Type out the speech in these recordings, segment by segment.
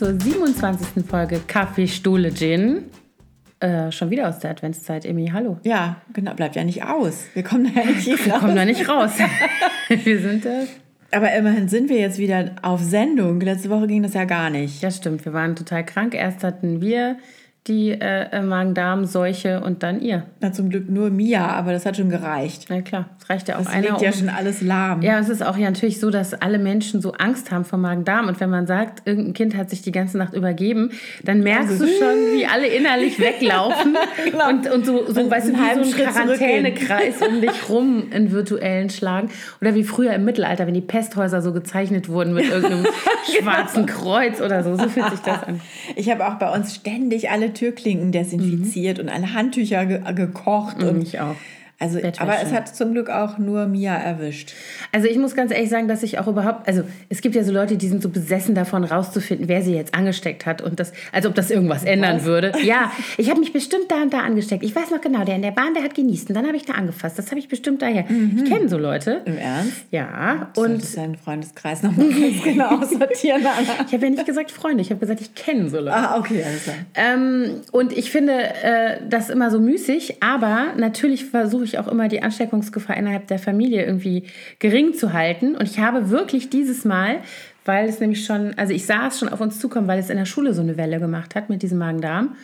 zur 27. Folge Kaffee Stuhle Gin. Äh, schon wieder aus der Adventszeit, Emi, hallo. Ja, genau, bleibt ja nicht aus. Wir kommen da ja nicht Wir kommen da nicht raus. wir sind äh, Aber immerhin sind wir jetzt wieder auf Sendung. Letzte Woche ging das ja gar nicht. Ja, stimmt. Wir waren total krank. Erst hatten wir die äh, Magen-Darm-Seuche und dann ihr. Na, zum Glück nur Mia, aber das hat schon gereicht. Na klar, es reicht ja auch Das einer. liegt ja um- schon alles lahm. ja, es ist auch ja natürlich so, dass alle Menschen so Angst haben vor Magen-Darm. Und wenn man sagt, irgendein Kind hat sich die ganze Nacht übergeben, dann merkst Also- du schon, wie alle innerlich weglaufen. und, und so, so Und weißt du, wie so ein. Quarantänekreis um dich rum in virtuellen schlagen. Oder wie früher im Mittelalter, wenn die Pesthäuser so gezeichnet wurden mit irgendeinem schwarzen Kreuz oder so. So fühlt sich das an. Ich habe auch bei uns ständig alle Türklinken desinfiziert und alle Handtücher ge gekocht. Und Ich auch. Also, Bettwäsche. aber es hat zum Glück auch nur Mia erwischt. Also ich muss ganz ehrlich sagen, dass ich auch überhaupt, also es gibt ja so Leute, die sind so besessen davon rauszufinden, wer sie jetzt angesteckt hat und das, als ob das irgendwas ändern würde. Ja, ich habe mich bestimmt da und da angesteckt. Ich weiß noch genau, der in der Bahn, der hat genießt und dann habe ich da angefasst. Das habe ich bestimmt daher. Ich kenne so Leute. Im Ernst? Ja, Und und deinen Freundeskreis nochmal ganz genau aussortieren, Anna. ich habe ja nicht gesagt Freunde, ich habe gesagt, ich kenne so Leute. Ah, okay, alles klar. Ähm, und ich finde äh, das immer so müßig, aber natürlich versuche ich auch immer die Ansteckungsgefahr innerhalb der Familie irgendwie gering zu halten. Und ich habe wirklich dieses Mal, weil es nämlich schon, also ich sah es schon auf uns zukommen, weil es in der Schule so eine Welle gemacht hat mit diesem Magen-Darm.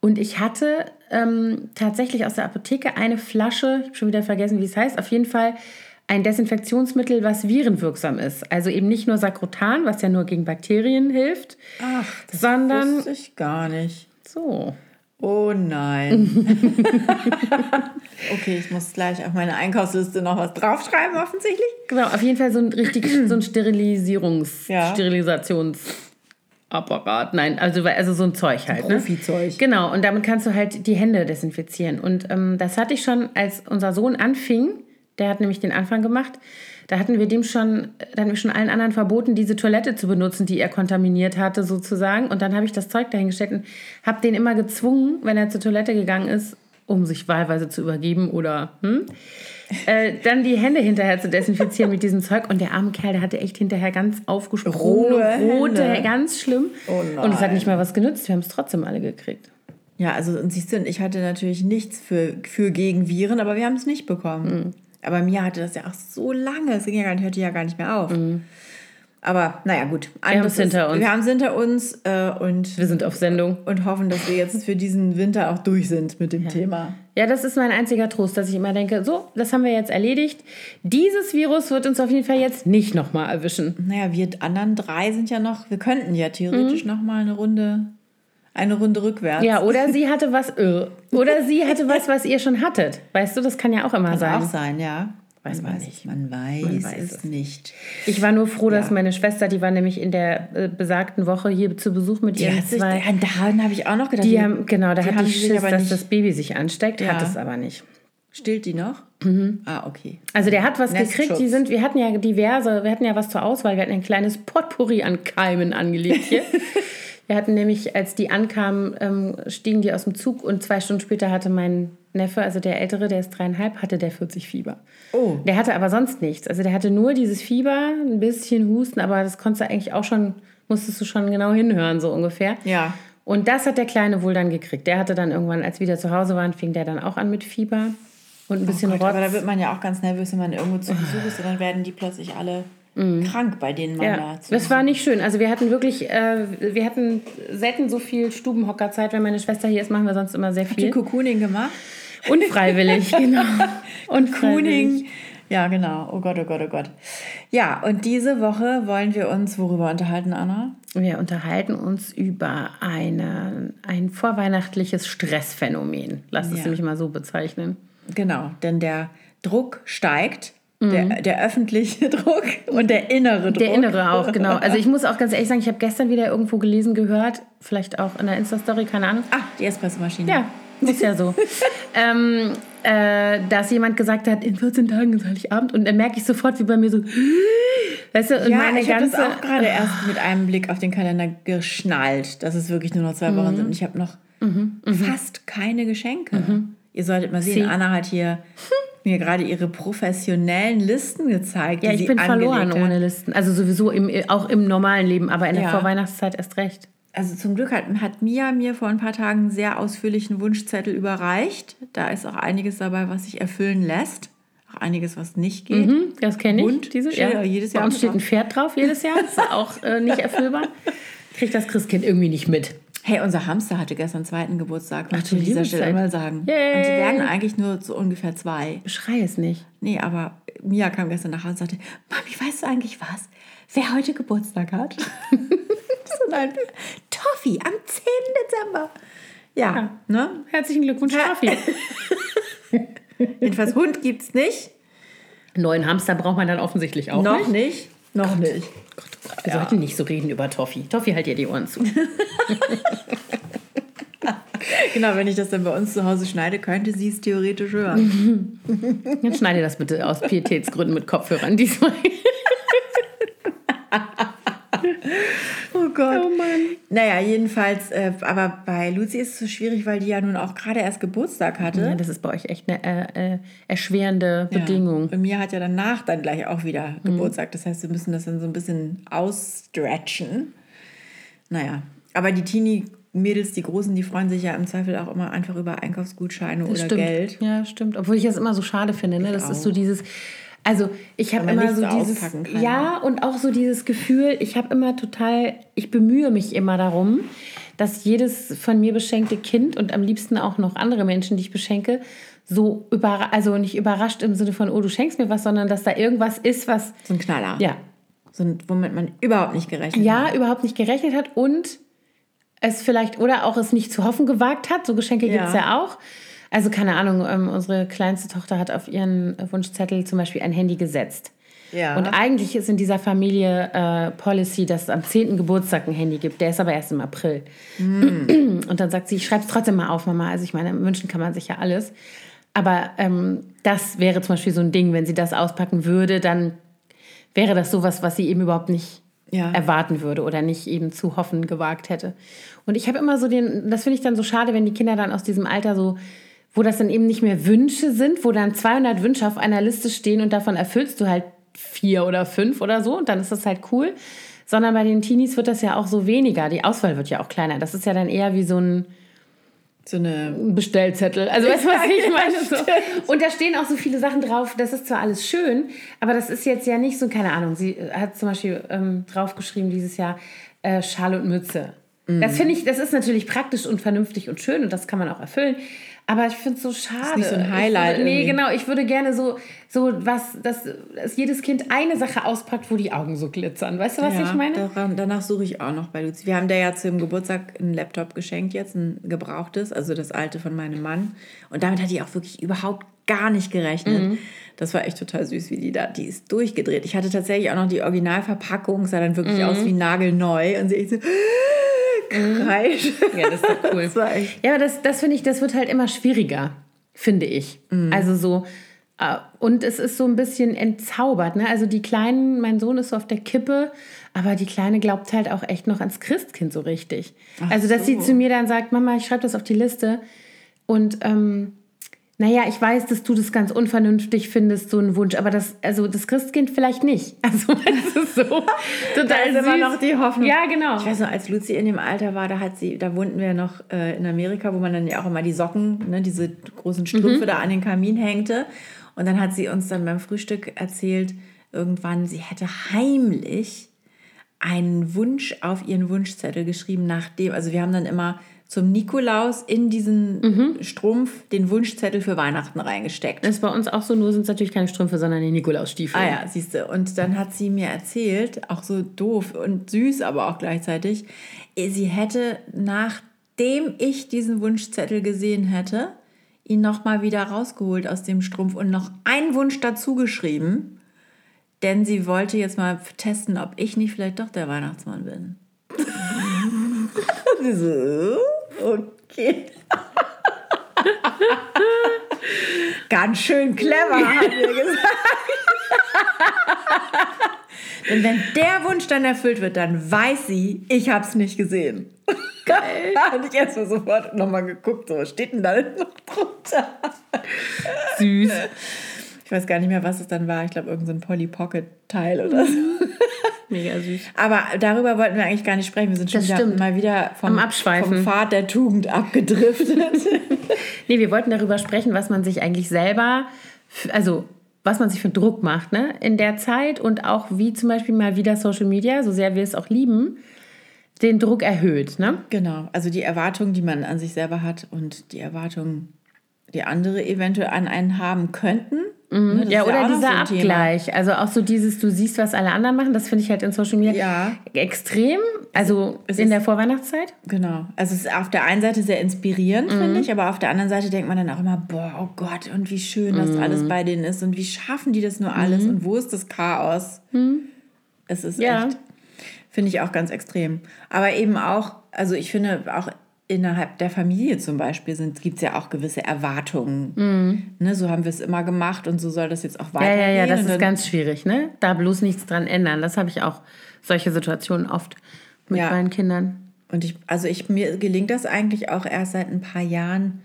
Und ich hatte ähm, tatsächlich aus der Apotheke eine Flasche, ich habe schon wieder vergessen, wie es heißt, auf jeden Fall ein Desinfektionsmittel, was virenwirksam ist. Also eben nicht nur Sakrotan, was ja nur gegen Bakterien hilft, Ach, das sondern wusste ich gar nicht. so. Oh nein. okay, ich muss gleich auf meine Einkaufsliste noch was draufschreiben, offensichtlich. Genau, auf jeden Fall so ein richtig so ein Sterilisierungs Ja. Sterilisationsapparat. Nein, also also so ein Zeug halt, ne? Profizeug. Genau, und damit kannst du halt die Hände desinfizieren. Und ähm, das hatte ich schon, als unser Sohn anfing. Der hat nämlich den Anfang gemacht. Da hatten wir dem schon, da hatten wir schon allen anderen verboten, diese Toilette zu benutzen, die er kontaminiert hatte, sozusagen. Und dann habe ich das Zeug dahingestellt und habe den immer gezwungen, wenn er zur Toilette gegangen ist, um sich wahlweise zu übergeben oder hm, äh, dann die Hände hinterher zu desinfizieren mit diesem Zeug. Und der arme Kerl, der hatte echt hinterher ganz aufgesprungene, Rohe rote, Hände. ganz schlimm. Oh und es hat nicht mal was genützt. Wir haben es trotzdem alle gekriegt. Ja, also und siehst du, ich hatte natürlich nichts für, für gegen Viren, aber wir haben es nicht bekommen. Aber Mia hatte das ja auch so lange, es ging ja gar nicht, hörte ja gar nicht mehr auf. Aber naja, gut. haben es hinter uns. Wir haben es hinter uns äh, und, Wir sind auf Sendung. und hoffen, dass wir jetzt für diesen Winter auch durch sind mit dem Thema. Ja, das ist mein einziger Trost, dass ich immer denke, so, das haben wir jetzt erledigt. Dieses Virus wird uns auf jeden Fall jetzt nicht nochmal erwischen. Naja, wir anderen drei sind ja noch, wir könnten ja theoretisch noch mal eine Runde, eine Runde rückwärts. Ja, oder sie hatte was, äh, oder sie hatte was, was ihr schon hattet. Weißt du, das kann ja auch immer Kann sein. auch sein, ja. Weiß man weiß nicht. Man weiß, weiß es es. nicht. Ich war nur froh, dass Ja. meine Schwester, die war nämlich in der äh, besagten Woche hier zu Besuch mit Die ihren hat sich, zwei. ja, daran habe ich auch noch gedacht. Die haben, genau, da die hat die sich Schiss, dass das Baby sich ansteckt, hat Ja. es aber nicht. Stillt die noch? Ah, okay. Also der hat was Nestschutz. gekriegt, die sind, wir hatten ja diverse, wir hatten ja was zur Auswahl, wir hatten ein kleines Potpourri an Keimen angelegt hier. wir hatten nämlich, als die ankamen, ähm, stiegen die aus dem Zug und zwei Stunden später hatte mein Neffe, also der Ältere, der ist dreieinhalb, hatte der 40 Fieber. Oh. Der hatte aber sonst nichts. Also der hatte nur dieses Fieber, ein bisschen Husten, aber das konntest du eigentlich auch schon, musstest du schon genau hinhören, so ungefähr. Ja. Und das hat der Kleine wohl dann gekriegt. Der hatte dann irgendwann, als wir wieder zu Hause waren, fing der dann auch an mit Fieber und ein bisschen Oh Gott, Rotz. aber da wird man ja auch ganz nervös, wenn man irgendwo zu Besuch ist und dann werden die plötzlich alle krank, bei denen man Ja, da zu das war nicht schön. Also wir hatten wirklich, äh, wir hatten selten so viel Stubenhockerzeit. Wenn meine Schwester hier ist, machen wir sonst immer sehr die viel. Cocooning gemacht. Unfreiwillig, genau. Unfreiwillig. Cocooning. Ja, genau. Oh Gott, oh Gott, oh Gott. Ja, und diese Woche wollen wir uns worüber unterhalten, Anna? Wir unterhalten uns über eine, ein vorweihnachtliches Stressphänomen. Lass es Ja. nämlich mal so bezeichnen. Genau, denn der Druck steigt. Der, der öffentliche Druck und der innere Druck. Der innere auch, genau. Also ich muss auch ganz ehrlich sagen, ich habe gestern wieder irgendwo gelesen, gehört, vielleicht auch in der Insta-Story, keine Ahnung. Ah, die Espressomaschine. Ja, ist ja so. ähm, äh, dass jemand gesagt hat, in 14 Tagen ist Heiligabend und dann merke ich sofort, wie bei mir so, weißt du, und Ja, meine ich habe das auch gerade erst mit einem Blick auf den Kalender geschnallt, dass es wirklich nur noch zwei Wochen sind. Und ich habe noch fast keine Geschenke. Ihr solltet mal sehen, Sie. Anna hat hier mir gerade ihre professionellen Listen gezeigt. Ja, die ich bin verloren hat. ohne Listen. Also sowieso im, auch im normalen Leben, aber in der Ja. Vorweihnachtszeit erst recht. Also zum Glück hat, hat Mia mir vor ein paar Tagen einen sehr ausführlichen Wunschzettel überreicht. Da ist auch einiges dabei, was sich erfüllen lässt. Auch einiges, was nicht geht. Mhm, das kenne ich. Und? Diese, Steht ja jedes Jahr Bei uns mit steht ein. Pferd drauf jedes Jahr. Das ist auch äh, nicht erfüllbar. Kriegt das Christkind irgendwie nicht mit. Hey, unser Hamster hatte gestern zweiten Geburtstag. Möchte ich an dieser Stelle mal sagen. Yay. Und die werden eigentlich nur so ungefähr zwei. Schrei es nicht. Nee, aber Mia kam gestern nach Hause und sagte, Mami, weißt du eigentlich was? Wer heute Geburtstag hat? so nein, Toffi am 10. Dezember. Ja, Ja. ne? Herzlichen Glückwunsch, Raffi. Jedenfalls Hund gibt's nicht. Neuen Hamster braucht man dann offensichtlich auch Noch nicht. nicht. Noch nicht. Wir sollten nicht so reden über Toffi. Toffi, halt dir die Ohren zu. Genau, wenn ich das dann bei uns zu Hause schneide, könnte sie es theoretisch hören. Jetzt schneide das bitte aus Pietätsgründen mit Kopfhörern diesmal. Oh Gott. Oh Mann. Naja, jedenfalls, äh, aber bei Lucy ist es so schwierig, weil die ja nun auch gerade erst Geburtstag hatte. Ja, das ist bei euch echt eine äh, äh, erschwerende Ja. Bedingung. Und Mia hat ja danach dann gleich auch wieder Geburtstag. Das heißt, wir müssen das dann so ein bisschen ausstretchen. Naja, aber die Teenie-Mädels, die Großen, die freuen sich ja im Zweifel auch immer einfach über Einkaufsgutscheine Das oder stimmt. Geld. Ja, stimmt. Obwohl ich das immer so schade finde. Ne? Das auch. ist so dieses. Also ich habe immer so dieses. Ja, und auch so dieses Gefühl, ich habe immer total, ich bemühe mich immer darum, dass jedes von mir beschenkte Kind und am liebsten auch noch andere Menschen, die ich beschenke, so überra also nicht überrascht im Sinne von, oh, du schenkst mir was, sondern dass da irgendwas ist, was. So ein Knaller. Ja, So ein, womit man überhaupt nicht gerechnet ja, hat. überhaupt nicht gerechnet hat und es vielleicht oder auch es nicht zu hoffen gewagt hat. So Geschenke gibt es Ja. ja auch. Also keine Ahnung, ähm, unsere kleinste Tochter hat auf ihren Wunschzettel zum Beispiel ein Handy gesetzt. Ja. Und eigentlich ist in dieser Familie äh, Policy, dass es am 10. Geburtstag ein Handy gibt. Der ist aber erst im April. Hm. Und dann sagt sie, ich schreibe es trotzdem mal auf, Mama. Also ich meine, wünschen kann man sich ja alles. Aber ähm, das wäre zum Beispiel so ein Ding, wenn sie das auspacken würde, dann wäre das sowas, was sie eben überhaupt nicht Ja. erwarten würde oder nicht eben zu hoffen gewagt hätte. Und ich habe immer so den, das finde ich dann so schade, wenn die Kinder dann aus diesem Alter so, wo das dann eben nicht mehr Wünsche sind, wo dann 200 Wünsche auf einer Liste stehen und davon erfüllst du halt vier oder fünf oder so und dann ist das halt cool. Sondern bei den Teenies wird das ja auch so weniger. Die Auswahl wird ja auch kleiner. Das ist ja dann eher wie so ein so eine. Bestellzettel. Also weißt du, was ich Ja, meine? So. Und da stehen auch so viele Sachen drauf. Das ist zwar alles schön, aber das ist jetzt ja nicht so, keine Ahnung. Sie hat zum Beispiel ähm, draufgeschrieben dieses Jahr äh, Schal und Mütze. Mhm. Das finde ich, das ist natürlich praktisch und vernünftig und schön und das kann man auch erfüllen. Aber ich finde es so schade. nicht so ein Highlight Ich nee, irgendwie. genau. Ich würde gerne so, so was, dass, dass jedes Kind eine Sache auspackt, wo die Augen so glitzern. Weißt du, was ja, ich meine? Daran, danach suche ich auch noch bei Luzi. Wir haben der ja zum Geburtstag einen Laptop geschenkt, jetzt ein gebrauchtes, also das alte von meinem Mann. Und damit hat die auch wirklich überhaupt gar nicht gerechnet. Mhm. Das war echt total süß, wie die da, die ist durchgedreht. Ich hatte tatsächlich auch noch die Originalverpackung, sah dann wirklich Mhm. aus wie nagelneu. Und sie so, kreisch. Ja, das ist doch cool. Ja, aber das, das finde ich, das wird halt immer schwieriger, finde ich. Mhm. Also so, äh, und es ist so ein bisschen entzaubert. Ne? Also die Kleinen, mein Sohn ist so auf der Kippe, aber die Kleine glaubt halt auch echt noch ans Christkind so richtig. also, dass sie so. zu mir dann sagt, Mama, ich schreibe das auf die Liste. Und ähm, naja, ich weiß, dass du das ganz unvernünftig findest, so ein Wunsch, aber das, also das Christkind vielleicht nicht. Also, es ist so total Da ist immer süß. noch die Hoffnung. Ja, genau. Ich weiß noch, als Luzi in dem Alter war, da hat sie, da wohnten wir noch äh, in Amerika, wo man dann ja auch immer die Socken, ne, diese großen Strümpfe da an den Kamin hängte. Und dann hat sie uns dann beim Frühstück erzählt, irgendwann, sie hätte heimlich einen Wunsch auf ihren Wunschzettel geschrieben, nachdem, also wir haben dann immer zum Nikolaus in diesen Strumpf den Wunschzettel für Weihnachten reingesteckt. Das ist bei uns auch so, nur sind es natürlich keine Strümpfe, sondern die Nikolausstiefel. Ah ja, siehst du. Und dann hat sie mir erzählt, auch so doof und süß, aber auch gleichzeitig, sie hätte, nachdem ich diesen Wunschzettel gesehen hätte, ihn nochmal wieder rausgeholt aus dem Strumpf und noch einen Wunsch dazu geschrieben, denn sie wollte jetzt mal testen, ob ich nicht vielleicht doch der Weihnachtsmann bin. sie so, okay. Ganz schön clever, hat mir gesagt. Denn wenn der Wunsch dann erfüllt wird, dann weiß sie, ich habe es nicht gesehen. Geil. Habe ich erst mal sofort nochmal geguckt, so was steht denn da noch drunter? Süß. Ich weiß gar nicht mehr, was es dann war. Ich glaube, irgendein so Polly Pocket-Teil oder so. Mega süß. Aber darüber wollten wir eigentlich gar nicht sprechen. Wir sind schon wieder, mal wieder vom, vom Pfad der Tugend abgedriftet. nee, wir wollten darüber sprechen, was man sich eigentlich selber, also was man sich für Druck macht ne? in der Zeit und auch wie zum Beispiel mal wieder Social Media, so sehr wir es auch lieben, den Druck erhöht. Ne? Genau, also die Erwartungen, die man an sich selber hat und die Erwartungen, die andere eventuell an einen haben könnten. Mhm. Ne, ja, oder ja dieser so Abgleich. Thema. Also auch so dieses, du siehst, was alle anderen machen, das finde ich halt in Social Media ja. extrem. Also es in ist, der Vorweihnachtszeit. Genau. Also es ist auf der einen Seite sehr inspirierend, mhm. finde ich, aber auf der anderen Seite denkt man dann auch immer, boah, oh Gott, und wie schön das mhm. alles bei denen ist und wie schaffen die das nur alles mhm. und wo ist das Chaos? Mhm. Es ist ja. echt, finde ich auch ganz extrem. Aber eben auch, also ich finde auch innerhalb der Familie zum Beispiel gibt es ja auch gewisse Erwartungen. Mhm. Ne, so haben wir es immer gemacht und so soll das jetzt auch weitergehen. Ja, ja, ja, das ist ganz schwierig, ne? Da bloß nichts dran ändern. Das habe ich auch, solche Situationen oft mit ja. meinen Kindern. Und ich, also ich, mir gelingt das eigentlich auch erst seit ein paar Jahren,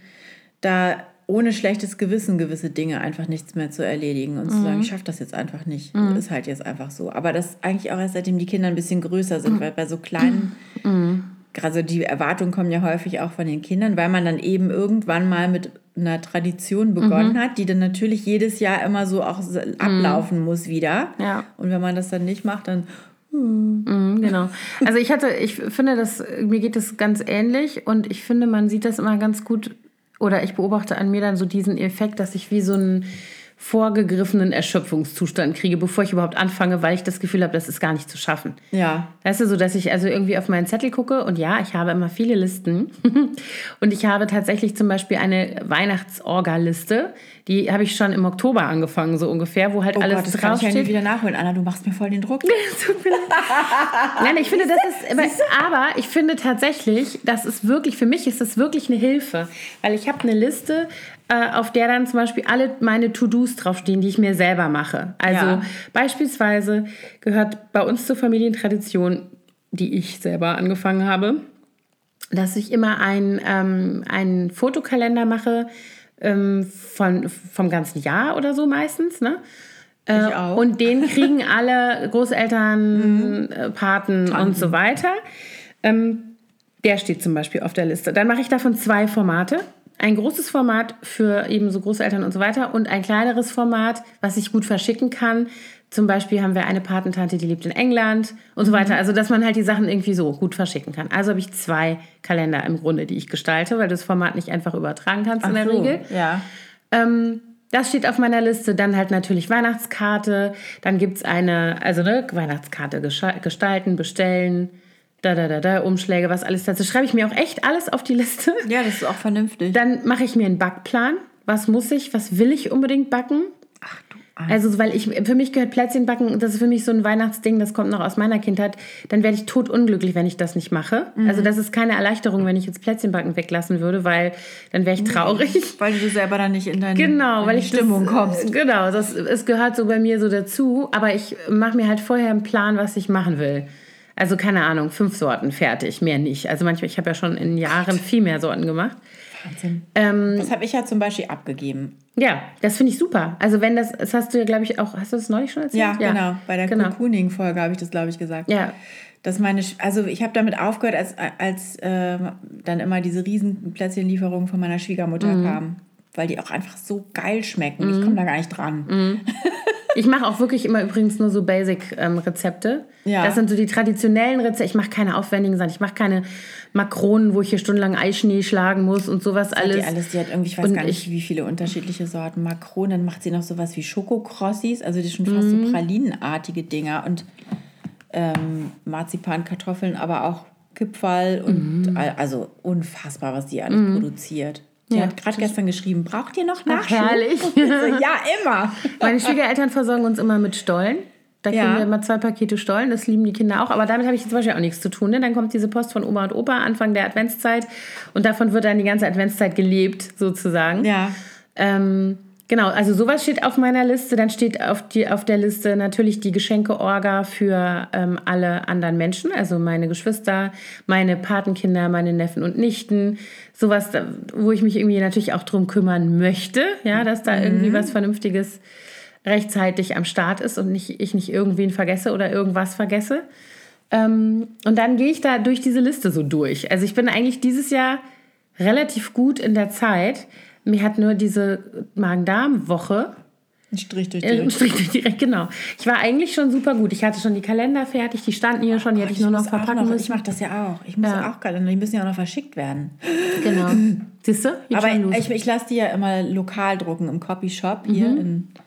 da ohne schlechtes Gewissen gewisse Dinge einfach nichts mehr zu erledigen und mhm. zu sagen, ich schaffe das jetzt einfach nicht. Mhm. Ist halt jetzt einfach so. Aber das eigentlich auch erst seitdem die Kinder ein bisschen größer sind, mhm. weil bei so kleinen mhm also die Erwartungen kommen ja häufig auch von den Kindern, weil man dann eben irgendwann mal mit einer Tradition begonnen mhm. hat, die dann natürlich jedes Jahr immer so auch ablaufen mhm. muss wieder. Ja. Und wenn man das dann nicht macht, dann Mhm, genau. Also ich hatte, ich finde, das, mir geht das ganz ähnlich und ich finde, man sieht das immer ganz gut, oder ich beobachte an mir dann so diesen Effekt, dass ich wie so ein vorgegriffenen Erschöpfungszustand kriege, bevor ich überhaupt anfange, weil ich das Gefühl habe, das ist gar nicht zu schaffen. Ja. Weißt du, so dass ich also irgendwie auf meinen Zettel gucke und ja, ich habe immer viele Listen und ich habe tatsächlich zum Beispiel eine Weihnachtsorga-Liste, die habe ich schon im Oktober angefangen, so ungefähr, wo halt oh alles Gott, das draufsteht. kann ich ja nicht wieder nachholen. Anna, du machst mir voll den Druck. Nein, ich finde, das ist, aber ich finde tatsächlich, das ist wirklich, für mich ist das wirklich eine Hilfe, weil ich habe eine Liste auf der dann zum Beispiel alle meine To-Dos draufstehen, die ich mir selber mache. Also ja. beispielsweise gehört bei uns zur Familientradition, die ich selber angefangen habe, dass ich immer ein, ähm, einen Fotokalender mache ähm, von, vom ganzen Jahr oder so meistens. Ne? Äh, ich auch. Und den kriegen alle Großeltern, mhm. Äh, Paten Tanten. und so weiter. Ähm, der steht zum Beispiel auf der Liste. Dann mache ich davon zwei Formate ein großes Format für eben so Großeltern und so weiter und ein kleineres Format, was ich gut verschicken kann. Zum Beispiel haben wir eine Patentante, die lebt in England und so mhm. weiter. Also, dass man halt die Sachen irgendwie so gut verschicken kann. Also habe ich zwei Kalender im Grunde, die ich gestalte, weil du das Format nicht einfach übertragen kannst Ach in der so, Regel. Ja. Ähm, das steht auf meiner Liste. Dann halt natürlich Weihnachtskarte. Dann gibt es eine, also ne, Weihnachtskarte gestalten, bestellen da, da, da, da, Umschläge, was alles dazu. Schreibe ich mir auch echt alles auf die Liste. Ja, das ist auch vernünftig. Dann mache ich mir einen Backplan. Was muss ich, was will ich unbedingt backen? Ach du. Also, weil ich, für mich gehört Plätzchenbacken, das ist für mich so ein Weihnachtsding, das kommt noch aus meiner Kindheit. Dann werde ich totunglücklich, wenn ich das nicht mache. Mhm. Also, das ist keine Erleichterung, wenn ich jetzt Plätzchenbacken weglassen würde, weil dann wäre ich traurig. Weil du selber dann nicht in deine, genau, weil ich Stimmung das, kommst. Genau, das, es gehört so bei mir so dazu. Aber ich mache mir halt vorher einen Plan, was ich machen will. Also keine Ahnung, fünf Sorten fertig, mehr nicht. Also manchmal, ich habe ja schon in Jahren viel mehr Sorten gemacht. Wahnsinn. Ähm, das habe ich ja zum Beispiel abgegeben. Ja, das finde ich super. Also wenn das, das hast du ja, glaube ich, auch, hast du das neulich schon erzählt? Ja, ja. genau. Bei der genau. Cocooning-Folge habe ich das, glaube ich, gesagt. Ja. Dass meine, also ich habe damit aufgehört, als, als äh, dann immer diese riesen Plätzchenlieferungen von meiner Schwiegermutter mhm. kamen. Weil die auch einfach so geil schmecken. Mhm. Ich komme da gar nicht dran. Mhm. Ich mache auch wirklich immer übrigens nur so Basic-Rezepte. Ähm, ja. Das sind so die traditionellen Rezepte. Ich mache keine aufwendigen Sachen. Ich mache keine Makronen, wo ich hier stundenlang Eischnee schlagen muss und sowas das alles. Die alles. Die hat irgendwie, ich weiß und gar nicht, wie viele unterschiedliche Sorten Makronen. Dann macht sie noch sowas wie Schokokrossis, also die schon fast mhm. so pralinenartige Dinger und ähm, Marzipankartoffeln, aber auch Kipferl und mhm. also unfassbar, was die alles mhm. produziert. Die ja, hat gerade gestern geschrieben, braucht ihr noch Nachschub? Ach, herrlich. ja, immer. Meine Schwiegereltern versorgen uns immer mit Stollen. Da kriegen ja. wir immer zwei Pakete Stollen, das lieben die Kinder auch. Aber damit habe ich zum Beispiel auch nichts zu tun. Ne? Dann kommt diese Post von Oma und Opa Anfang der Adventszeit und davon wird dann die ganze Adventszeit gelebt, sozusagen. Ja. Ähm, Genau, also sowas steht auf meiner Liste. Dann steht auf, die, auf der Liste natürlich die Geschenke-Orga für ähm, alle anderen Menschen, also meine Geschwister, meine Patenkinder, meine Neffen und Nichten. Sowas, wo ich mich irgendwie natürlich auch drum kümmern möchte, ja, dass da irgendwie mhm. was Vernünftiges rechtzeitig am Start ist und nicht, ich nicht irgendwen vergesse oder irgendwas vergesse. Ähm, und dann gehe ich da durch diese Liste so durch. Also ich bin eigentlich dieses Jahr relativ gut in der Zeit. Mir hat nur diese Magen-Darm-Woche Ein Strich durch die äh, Rechnung. Strich durch direkt, genau. Ich war eigentlich schon super gut. Ich hatte schon die Kalender fertig, die standen hier schon, die hätte ich nur noch verpacken noch, Ich müssen. mache das ja auch. Ich muss Ja. auch Kalender, die müssen ja auch noch verschickt werden. Genau. Siehst du? Aber ich, ich lasse die ja immer lokal drucken im Copyshop hier in, äh,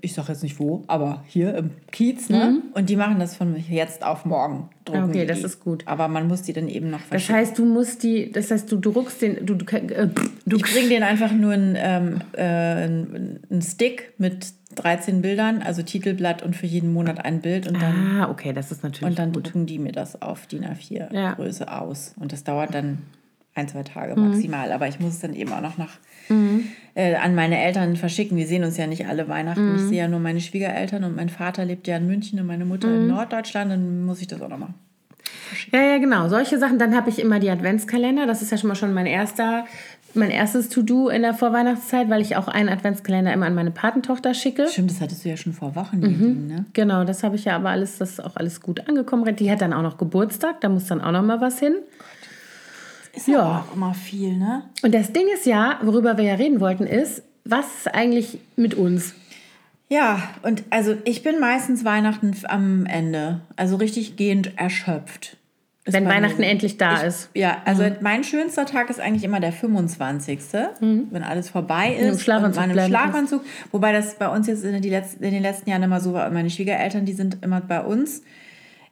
ich sag jetzt nicht wo, aber hier im Kiez, ne? Und die machen das von jetzt auf morgen. Drucken Okay, das die. ist gut. Aber man muss die dann eben noch das verschicken. heißt, du musst die, das heißt, du druckst den, du, du, äh, du ich bringe denen einfach nur einen, ähm, äh, einen Stick mit 13 Bildern, also Titelblatt und für jeden Monat ein Bild und dann, Ah, okay, das ist natürlich und dann gut. drucken die mir das auf DIN A4 Ja. Größe aus. Und das dauert dann ein, zwei Tage Mhm. maximal. Aber ich muss es dann eben auch noch nach, äh, an meine Eltern verschicken. Wir sehen uns ja nicht alle Weihnachten. Mhm. Ich sehe ja nur meine Schwiegereltern und mein Vater lebt ja in München und meine Mutter Mhm. in Norddeutschland. Dann muss ich das auch noch machen. Ja, ja, genau. Solche Sachen. Dann habe ich immer die Adventskalender. Das ist ja schon mal schon mein erster, mein erstes To-Do in der Vorweihnachtszeit, weil ich auch einen Adventskalender immer an meine Patentochter schicke. Stimmt, das hattest du ja schon vor Wochen, Mhm. Nadine, ne? Genau, das habe ich ja aber alles, das ist auch alles gut angekommen. Die hat dann auch noch Geburtstag, da muss dann auch noch mal was hin. Ist Ja. aber auch immer viel, ne? Und das Ding ist ja, worüber wir ja reden wollten, ist, was ist eigentlich mit uns? Ja, und also ich bin meistens Weihnachten am Ende, also richtig gehend erschöpft. Wenn mir Weihnachten so. endlich da ich, ist. Ja, also mein schönster Tag ist eigentlich immer der 25., wenn alles vorbei ist. Im Schlafanzug und man im bleiben Schlafanzug. Wobei das bei uns jetzt in, letzten, in den letzten Jahren immer so war. Meine Schwiegereltern, die sind immer bei uns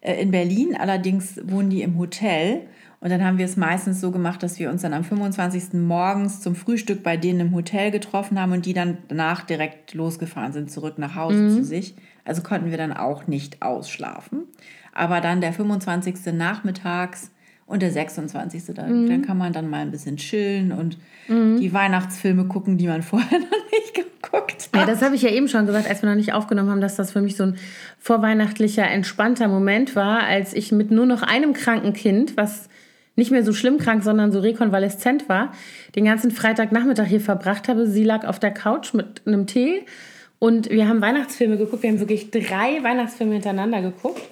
äh, in Berlin, allerdings wohnen die im Hotel. Und dann haben wir es meistens so gemacht, dass wir uns dann am 25. morgens zum Frühstück bei denen im Hotel getroffen haben und die dann danach direkt losgefahren sind, zurück nach Hause Mhm. zu sich. Also konnten wir dann auch nicht ausschlafen. Aber dann der 25. nachmittags und der 26. Dann, Mhm. dann kann man dann mal ein bisschen chillen und die Weihnachtsfilme gucken, die man vorher noch nicht geguckt Ja, hat. das habe ich ja eben schon gesagt, als wir noch nicht aufgenommen haben, dass das für mich so ein vorweihnachtlicher, entspannter Moment war, als ich mit nur noch einem kranken Kind, was nicht mehr so schlimm krank, sondern so rekonvaleszent war, den ganzen Freitagnachmittag hier verbracht habe. Sie lag auf der Couch mit einem Tee und wir haben Weihnachtsfilme geguckt. Wir haben wirklich drei Weihnachtsfilme hintereinander geguckt.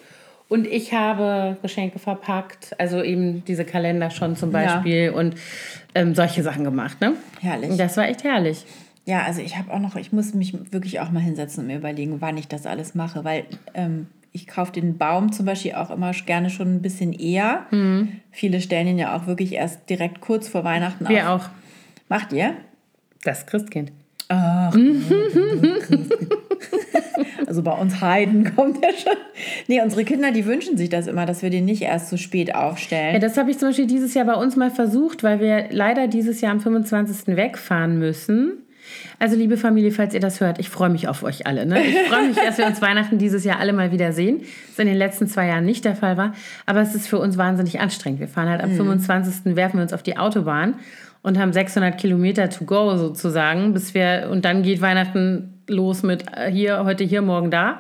Und ich habe Geschenke verpackt, also eben diese Kalender schon zum Ja. Beispiel und ähm, solche Sachen gemacht. Ne? Herrlich. Und das war echt herrlich. Ja, also ich habe auch noch, ich muss mich wirklich auch mal hinsetzen und mir überlegen, wann ich das alles mache, weil ähm, ich kaufe den Baum zum Beispiel auch immer gerne schon ein bisschen eher. Viele stellen ihn ja auch wirklich erst direkt kurz vor Weihnachten Wir auf. auch. Macht ihr? Das Christkind. Also bei uns Heiden kommt er schon. Nee, unsere Kinder, die wünschen sich das immer, dass wir den nicht erst so spät aufstellen. Ja, das habe ich zum Beispiel dieses Jahr bei uns mal versucht, weil wir leider dieses Jahr am 25. wegfahren müssen. Also liebe Familie, falls ihr das hört, ich freue mich auf euch alle. Ne? Ich freue mich, dass wir uns Weihnachten dieses Jahr alle mal wieder sehen. Was in den letzten zwei Jahren nicht der Fall war. Aber es ist für uns wahnsinnig anstrengend. Wir fahren halt am 25. werfen wir uns auf die Autobahn und haben 600 Kilometer to go sozusagen, bis wir und dann geht Weihnachten los mit äh, hier heute hier morgen da.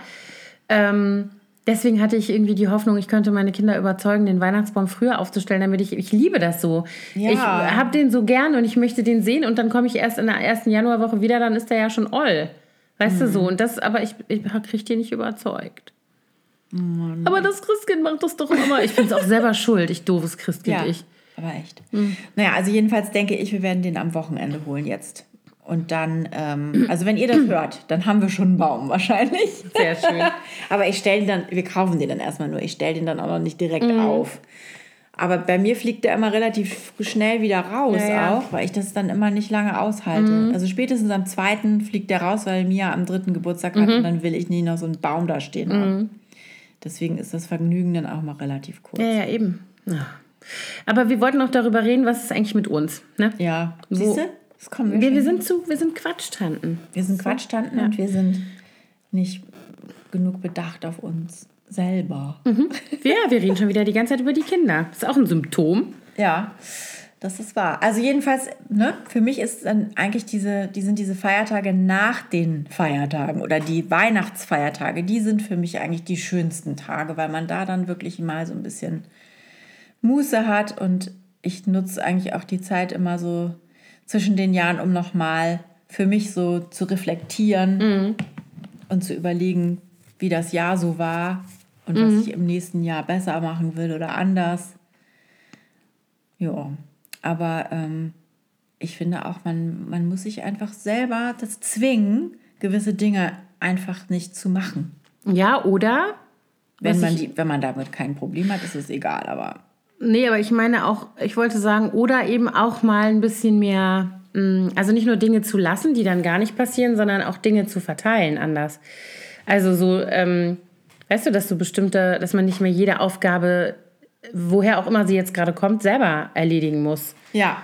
Ähm, deswegen hatte ich irgendwie die Hoffnung, ich könnte meine Kinder überzeugen, den Weihnachtsbaum früher aufzustellen, damit ich, ich liebe das so. Ja. Ich habe den so gern und ich möchte den sehen und dann komme ich erst in der ersten Januarwoche wieder, dann ist der ja schon all. Weißt du so? Und das, aber ich, ich kriege den nicht überzeugt. Aber das Christkind macht das doch immer. Ich bin es auch selber schuld, ich doofes Christkind, ja, ich. aber echt. Naja, also jedenfalls denke ich, wir werden den am Wochenende holen jetzt. Und dann, ähm, also wenn ihr das hört, dann haben wir schon einen Baum wahrscheinlich. Sehr schön. Aber ich stelle den dann, wir kaufen den dann erstmal nur, ich stelle den dann auch noch nicht direkt Mhm. auf. Aber bei mir fliegt der immer relativ schnell wieder raus Ja, ja. auch, weil ich das dann immer nicht lange aushalte. Also spätestens am zweiten fliegt der raus, weil Mia am dritten Geburtstag Mhm. hat und dann will ich nie noch so einen Baum da stehen haben. Deswegen ist das Vergnügen dann auch mal relativ kurz. Ja, ja, eben. Ja. Aber wir wollten noch darüber reden, was ist eigentlich mit uns. Ne? Ja, siehst du? Das kommen wir, Wir, wir sind zu, wir sind Quatschtanten. wir sind Quatschtanten und wir sind nicht genug bedacht auf uns selber. Ja, wir reden schon wieder die ganze Zeit über die Kinder. Das ist auch ein Symptom. Ja, das ist wahr. Also jedenfalls, ne, für mich ist dann eigentlich diese, die sind diese Feiertage nach den Feiertagen oder die Weihnachtsfeiertage, die sind für mich eigentlich die schönsten Tage, weil man da dann wirklich mal so ein bisschen Muße hat und ich nutze eigentlich auch die Zeit immer so zwischen den Jahren, um nochmal für mich so zu reflektieren. und zu überlegen, wie das Jahr so war und Mhm. was ich im nächsten Jahr besser machen will oder anders. Ja, aber ähm, ich finde auch, man, man muss sich einfach selber das zwingen, gewisse Dinge einfach nicht zu machen. Ja, oder? Wenn man, die, wenn man damit kein Problem hat, ist es egal, aber Nee, aber ich meine auch, ich wollte sagen, oder eben auch mal ein bisschen mehr, mh, also nicht nur Dinge zu lassen, die dann gar nicht passieren, sondern auch Dinge zu verteilen anders. Also so, ähm, weißt du, dass du bestimmte, dass man nicht mehr jede Aufgabe, woher auch immer sie jetzt gerade kommt, selber erledigen muss. ja,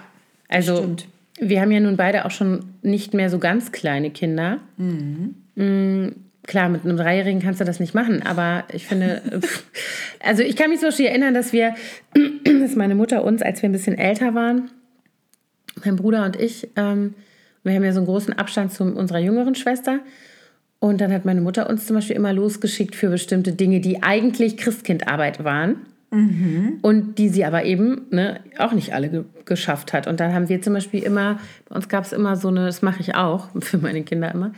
Also Stimmt. wir haben ja nun beide auch schon nicht mehr so ganz kleine Kinder. Mm, Klar, mit einem Dreijährigen kannst du das nicht machen, aber ich finde, also ich kann mich zum Beispiel erinnern, dass wir, dass meine Mutter uns, als wir ein bisschen älter waren, mein Bruder und ich, ähm, wir haben ja so einen großen Abstand zu unserer jüngeren Schwester. Und dann hat meine Mutter uns zum Beispiel immer losgeschickt für bestimmte Dinge, die eigentlich Christkindarbeit waren. Und die sie aber eben ne, auch nicht alle ge geschafft hat. Und dann haben wir zum Beispiel immer, bei uns gab es immer so eine, das mache ich auch für meine Kinder immer,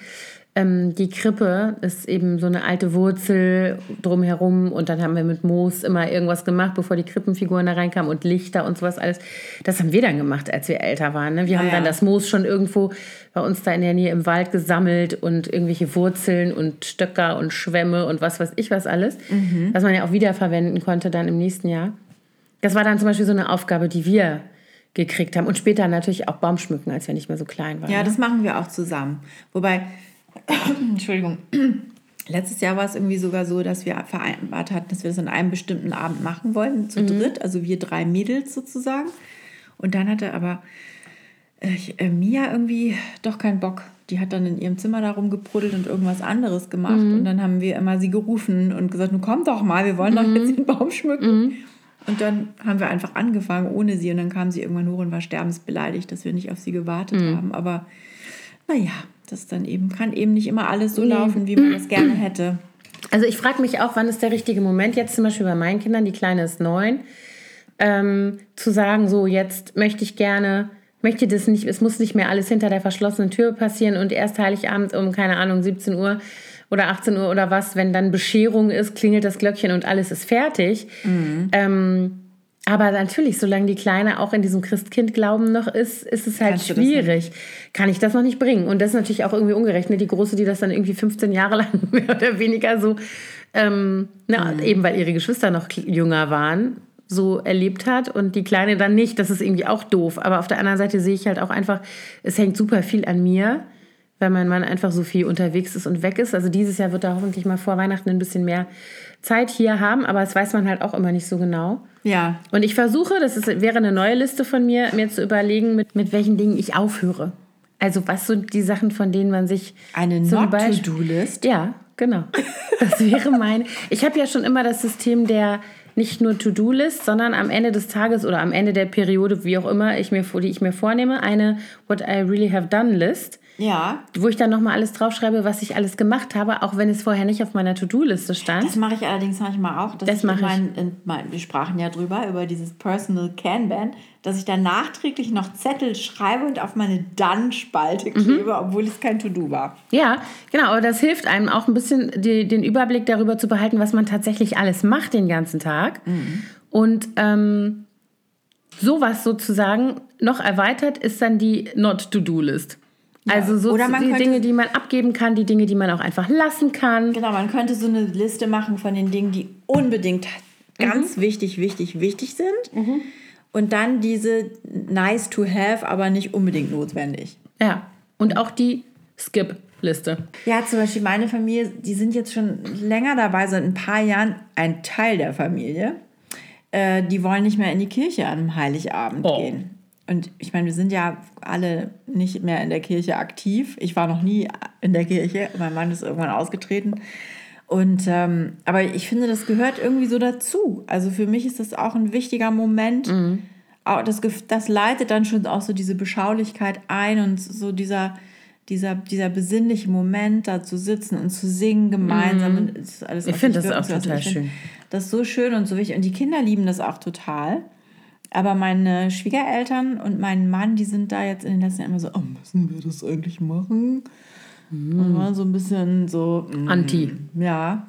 ähm, die Krippe ist eben so eine alte Wurzel drumherum und dann haben wir mit Moos immer irgendwas gemacht, bevor die Krippenfiguren da reinkamen und Lichter und sowas alles. Das haben wir dann gemacht, als wir älter waren. Ne? Wir haben ja. dann das Moos schon irgendwo bei uns da in der Nähe im Wald gesammelt und irgendwelche Wurzeln und Stöcker und Schwämme und was weiß ich was alles, was man ja auch wiederverwenden konnte dann im nächsten Jahr. Das war dann zum Beispiel so eine Aufgabe, die wir gekriegt haben. Und später natürlich auch Baumschmücken, als wir nicht mehr so klein waren. Ja, ne? das machen wir auch zusammen. Wobei, Entschuldigung, letztes Jahr war es irgendwie sogar so, dass wir vereinbart hatten, dass wir das an einem bestimmten Abend machen wollten, zu dritt, also wir drei Mädels sozusagen. Und dann hatte aber äh, äh, Mia irgendwie doch keinen Bock. Die hat dann in ihrem Zimmer da rumgepuddelt und irgendwas anderes gemacht. Und dann haben wir immer sie gerufen und gesagt, nun komm doch mal, wir wollen doch jetzt den Baum schmücken. Und dann haben wir einfach angefangen ohne sie. Und dann kam sie irgendwann hoch und war sterbensbeleidigt, dass wir nicht auf sie gewartet haben. Aber naja, das dann eben kann eben nicht immer alles so laufen, wie man das gerne hätte. Also ich frage mich auch, wann ist der richtige Moment, jetzt zum Beispiel bei meinen Kindern, die Kleine ist neun, ähm, zu sagen, so jetzt möchte ich gerne, möchte das nicht, es muss nicht mehr alles hinter der verschlossenen Tür passieren und erst Heiligabend um, keine Ahnung, 17 Uhr oder 18 Uhr oder was, wenn dann Bescherung ist, klingelt das Glöckchen und alles ist fertig. Ähm, aber natürlich, solange die Kleine auch in diesem Christkind-Glauben noch ist, ist es halt Kannst schwierig. Kann ich das noch nicht bringen. Und das ist natürlich auch irgendwie ungerechnet. Die Große, die das dann irgendwie 15 Jahre lang mehr oder weniger so, ähm, na, eben weil ihre Geschwister noch jünger waren, so erlebt hat und die Kleine dann nicht. Das ist irgendwie auch doof. Aber auf der anderen Seite sehe ich halt auch einfach, es hängt super viel an mir, weil mein Mann einfach so viel unterwegs ist und weg ist. Also dieses Jahr wird er hoffentlich mal vor Weihnachten ein bisschen mehr Zeit hier haben, aber das weiß man halt auch immer nicht so genau. Ja, Und ich versuche, das ist, wäre eine neue Liste von mir, mir zu überlegen, mit, mit welchen Dingen ich aufhöre. Also was sind die Sachen, von denen man sich eine zum Not-to-Do-List. Ja, genau. Das wäre mein. Ich habe ja schon immer das System der nicht nur To-Do-List, sondern am Ende des Tages oder am Ende der Periode, wie auch immer, ich mir, die ich mir vornehme, eine What I Really Have Done List, Ja, wo ich dann nochmal alles draufschreibe, was ich alles gemacht habe, auch wenn es vorher nicht auf meiner To-Do-Liste stand. das mache ich allerdings manchmal auch. Das mache ich. mein, in mein, wir sprachen ja drüber, über dieses Personal Kanban, dass ich dann nachträglich noch Zettel schreibe und auf meine Dann-Spalte Mhm. klebe, obwohl es kein To-Do war. Ja, genau, aber das hilft einem auch ein bisschen die, den Überblick darüber zu behalten, was man tatsächlich alles macht den ganzen Tag. Und ähm, sowas sozusagen noch erweitert ist dann die Not-to-Do-List. Also so Oder man die könnte- Dinge, die man abgeben kann, die Dinge, die man auch einfach lassen kann. Genau, man könnte so eine Liste machen von den Dingen, die unbedingt ganz wichtig, wichtig, wichtig sind. Und dann diese nice to have, aber nicht unbedingt notwendig. Ja, und auch die Skip-Liste. Ja, zum Beispiel meine Familie, die sind jetzt schon länger dabei, seit ein paar Jahren ein Teil der Familie. Äh, die wollen nicht mehr in die Kirche am Heiligabend Oh. gehen. Und ich meine, wir sind ja alle nicht mehr in der Kirche aktiv. Ich war noch nie in der Kirche. Mein Mann ist irgendwann ausgetreten. Und ähm, aber ich finde, das gehört irgendwie so dazu. Also für mich ist das auch ein wichtiger Moment. Auch das, das leitet dann schon auch so diese Beschaulichkeit ein und so dieser, dieser, dieser besinnliche Moment, da zu sitzen und zu singen gemeinsam. Und es ist alles Ich finde das auch total Ich schön. Das ist so schön und so wichtig. Und die Kinder lieben das auch total. Aber meine Schwiegereltern und mein Mann, die sind da jetzt in den letzten Jahren immer so, oh, müssen wir das eigentlich machen? Und war so ein bisschen so. mm, Anti. Ja.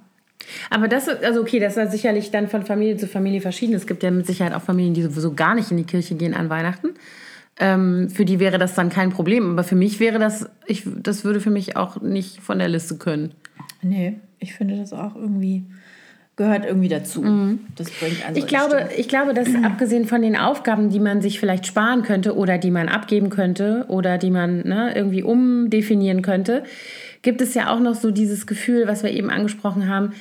Aber das, also okay, das ist sicherlich dann von Familie zu Familie verschieden. Es gibt ja mit Sicherheit auch Familien, die sowieso gar nicht in die Kirche gehen an Weihnachten. Ähm, für die wäre das dann kein Problem. Aber für mich wäre das, ich, das würde für mich auch nicht von der Liste können. Nee, ich finde das auch irgendwie. Gehört irgendwie dazu. Das bringt also. Ich glaube, ich glaube, dass abgesehen von den Aufgaben, die man sich vielleicht sparen könnte oder die man abgeben könnte oder die man ne, irgendwie umdefinieren könnte, gibt es ja auch noch so dieses Gefühl, was wir eben angesprochen haben,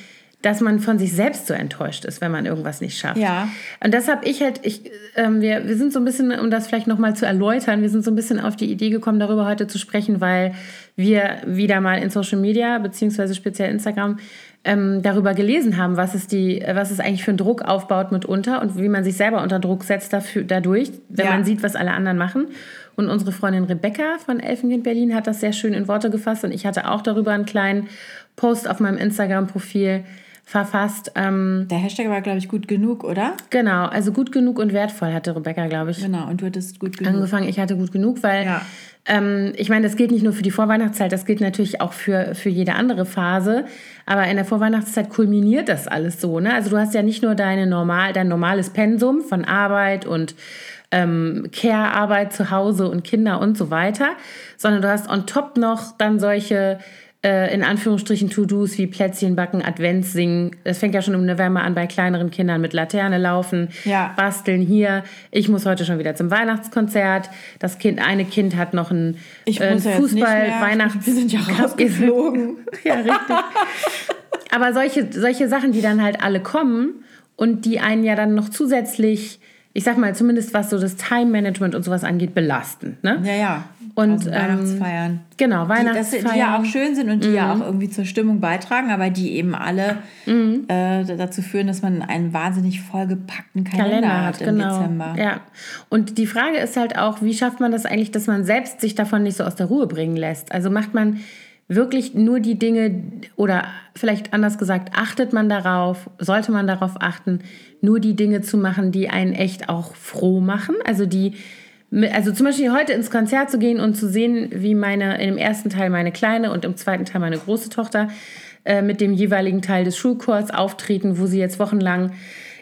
dass man von sich selbst so enttäuscht ist, wenn man irgendwas nicht schafft. Ja. Und das habe ich halt, ich, ähm, wir, wir sind so ein bisschen, um das vielleicht nochmal zu erläutern, wir sind so ein bisschen auf die Idee gekommen, darüber heute zu sprechen, weil wir wieder mal in Social Media, beziehungsweise speziell Instagram, ähm, darüber gelesen haben, was es, die, was es eigentlich für einen Druck aufbaut mitunter und wie man sich selber unter Druck setzt dafür, dadurch, wenn Ja. man sieht, was alle anderen machen. Und unsere Freundin Rebecca von Elfenkind Berlin hat das sehr schön in Worte gefasst und ich hatte auch darüber einen kleinen Post auf meinem Instagram-Profil verfasst. Ähm, Der Hashtag war, glaube ich, gut genug, oder? genau, also gut genug und wertvoll hatte Rebecca, glaube ich, Genau, und du hattest gut genug. angefangen. Ich hatte gut genug, weil Ja. ähm, ich meine, das gilt nicht nur für die Vorweihnachtszeit, das gilt natürlich auch für, für jede andere Phase. Aber in der Vorweihnachtszeit kulminiert das alles so. Ne? Also du hast ja nicht nur deine normal, dein normales Pensum von Arbeit und ähm, Care-Arbeit zu Hause und Kinder und so weiter, sondern du hast on top noch dann solche äh, in Anführungsstrichen To-Dos wie Plätzchen backen, Advents singen. Das fängt ja schon im November an bei kleineren Kindern mit Laterne laufen, Ja. basteln hier. Ich muss heute schon wieder zum Weihnachtskonzert. Das Kind, eine Kind hat noch ein, äh, ja Fußball. Weihnachts. Wir sind ja rausgeflogen. ja, richtig. Aber solche, solche Sachen, die dann halt alle kommen und die einen ja dann noch zusätzlich, ich sag mal, zumindest was so das Time-Management und sowas angeht, belasten. Ne? Ja, ja. Und, also ähm, Weihnachtsfeiern. Genau, Die, das, Weihnachtsfeiern. die ja auch schön sind und die ja auch irgendwie zur Stimmung beitragen, aber die eben alle äh, dazu führen, dass man einen wahnsinnig vollgepackten Kalender, Kalender hat hat, im genau. Dezember. Ja. Und die Frage ist halt auch, wie schafft man das eigentlich, dass man selbst sich davon nicht so aus der Ruhe bringen lässt? Also macht man wirklich nur die Dinge oder vielleicht anders gesagt, achtet man darauf, sollte man darauf achten, nur die Dinge zu machen, die einen echt auch froh machen? Also die also zum Beispiel heute ins Konzert zu gehen und zu sehen, wie meine, in dem ersten Teil meine kleine und im zweiten Teil meine große Tochter äh, mit dem jeweiligen Teil des Schulchors auftreten, wo sie jetzt wochenlang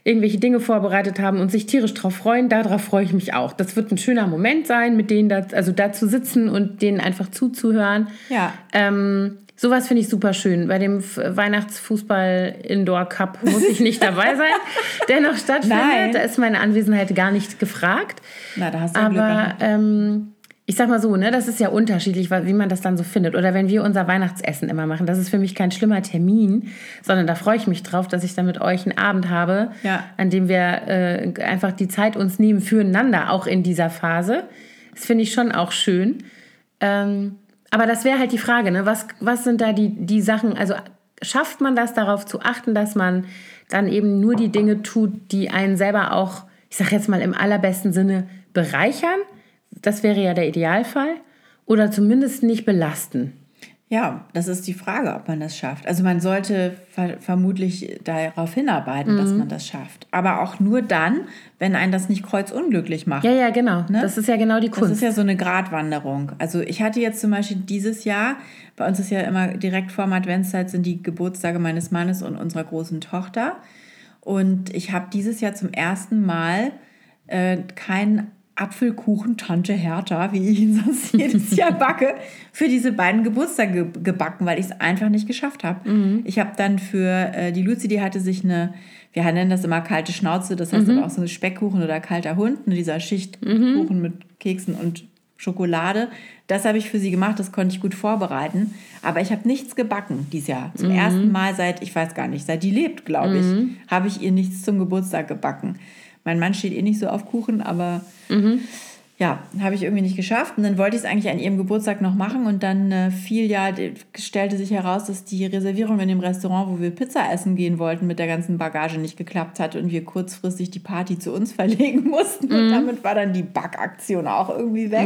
irgendwelche Dinge vorbereitet haben und sich tierisch drauf freuen. Darauf freue ich mich auch. Das wird ein schöner Moment sein, mit denen da, also da zu sitzen und denen einfach zuzuhören. Ja. Ähm, sowas finde ich super schön. Bei dem F- Weihnachtsfußball Indoor Cup muss ich nicht dabei sein, der noch stattfindet. Nein. Da ist meine Anwesenheit gar nicht gefragt. Na, da hast du Glück Aber ähm, ich sag mal so, ne, das ist ja unterschiedlich, wie man das dann so findet. Oder wenn wir unser Weihnachtsessen immer machen, das ist für mich kein schlimmer Termin, sondern da freue ich mich drauf, dass ich dann mit euch einen Abend habe, Ja. an dem wir äh, einfach die Zeit uns nehmen füreinander, auch in dieser Phase. Das finde ich schon auch schön. Ähm, aber das wäre halt die Frage, ne? was, was sind da die, die Sachen, also schafft man das darauf zu achten, dass man dann eben nur die Dinge tut, die einen selber auch, ich sage jetzt mal im allerbesten Sinne, bereichern? Das wäre ja der Idealfall. Oder zumindest nicht belasten. Ja, das ist die Frage, ob man das schafft. Also man sollte ver vermutlich darauf hinarbeiten, Mhm. dass man das schafft. Aber auch nur dann, wenn einen das nicht kreuzunglücklich macht. Ja, ja, genau. Das ist ja genau die Das Kunst. ist ja so eine Gratwanderung. Also ich hatte jetzt zum Beispiel dieses Jahr, bei uns ist ja immer direkt vor dem Adventszeit sind die Geburtstage meines Mannes und unserer großen Tochter. Und ich habe dieses Jahr zum ersten Mal äh, keinen Apfelkuchen Tante Hertha, wie ich ihn sonst jedes Jahr backe, für diese beiden Geburtstage ge gebacken, weil ich es einfach nicht geschafft habe. Ich habe dann für äh, die Luzi, die hatte sich eine, wir nennen das immer kalte Schnauze, das heißt aber auch so eine Speckkuchen oder kalter Hund, ne, dieser Schichtkuchen mit Keksen und Schokolade. Das habe ich für sie gemacht, das konnte ich gut vorbereiten. Aber ich habe nichts gebacken dieses Jahr. Zum ersten Mal seit, ich weiß gar nicht, seit die lebt, glaube ich, habe ich ihr nichts zum Geburtstag gebacken. Mein Mann steht eh nicht so auf Kuchen, aber ja, habe ich irgendwie nicht geschafft. Und dann wollte ich es eigentlich an ihrem Geburtstag noch machen. Und dann äh, fiel ja, stellte sich heraus, dass die Reservierung in dem Restaurant, wo wir Pizza essen gehen wollten, mit der ganzen Bagage nicht geklappt hat und wir kurzfristig die Party zu uns verlegen mussten. Und damit war dann die Backaktion auch irgendwie weg.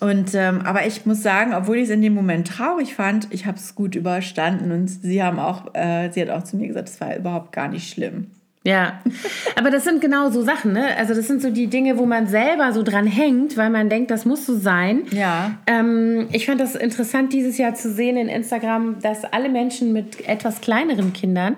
Und ähm, aber ich muss sagen, obwohl ich es in dem Moment traurig fand, ich habe es gut überstanden und sie haben auch, äh, sie hat auch zu mir gesagt, es war überhaupt gar nicht schlimm. Ja, aber das sind genau so Sachen, ne? Also das sind so die Dinge, wo man selber so dran hängt, weil man denkt, das muss so sein. Ja. Ähm, ich fand das interessant dieses Jahr zu sehen in Instagram, dass alle Menschen mit etwas kleineren Kindern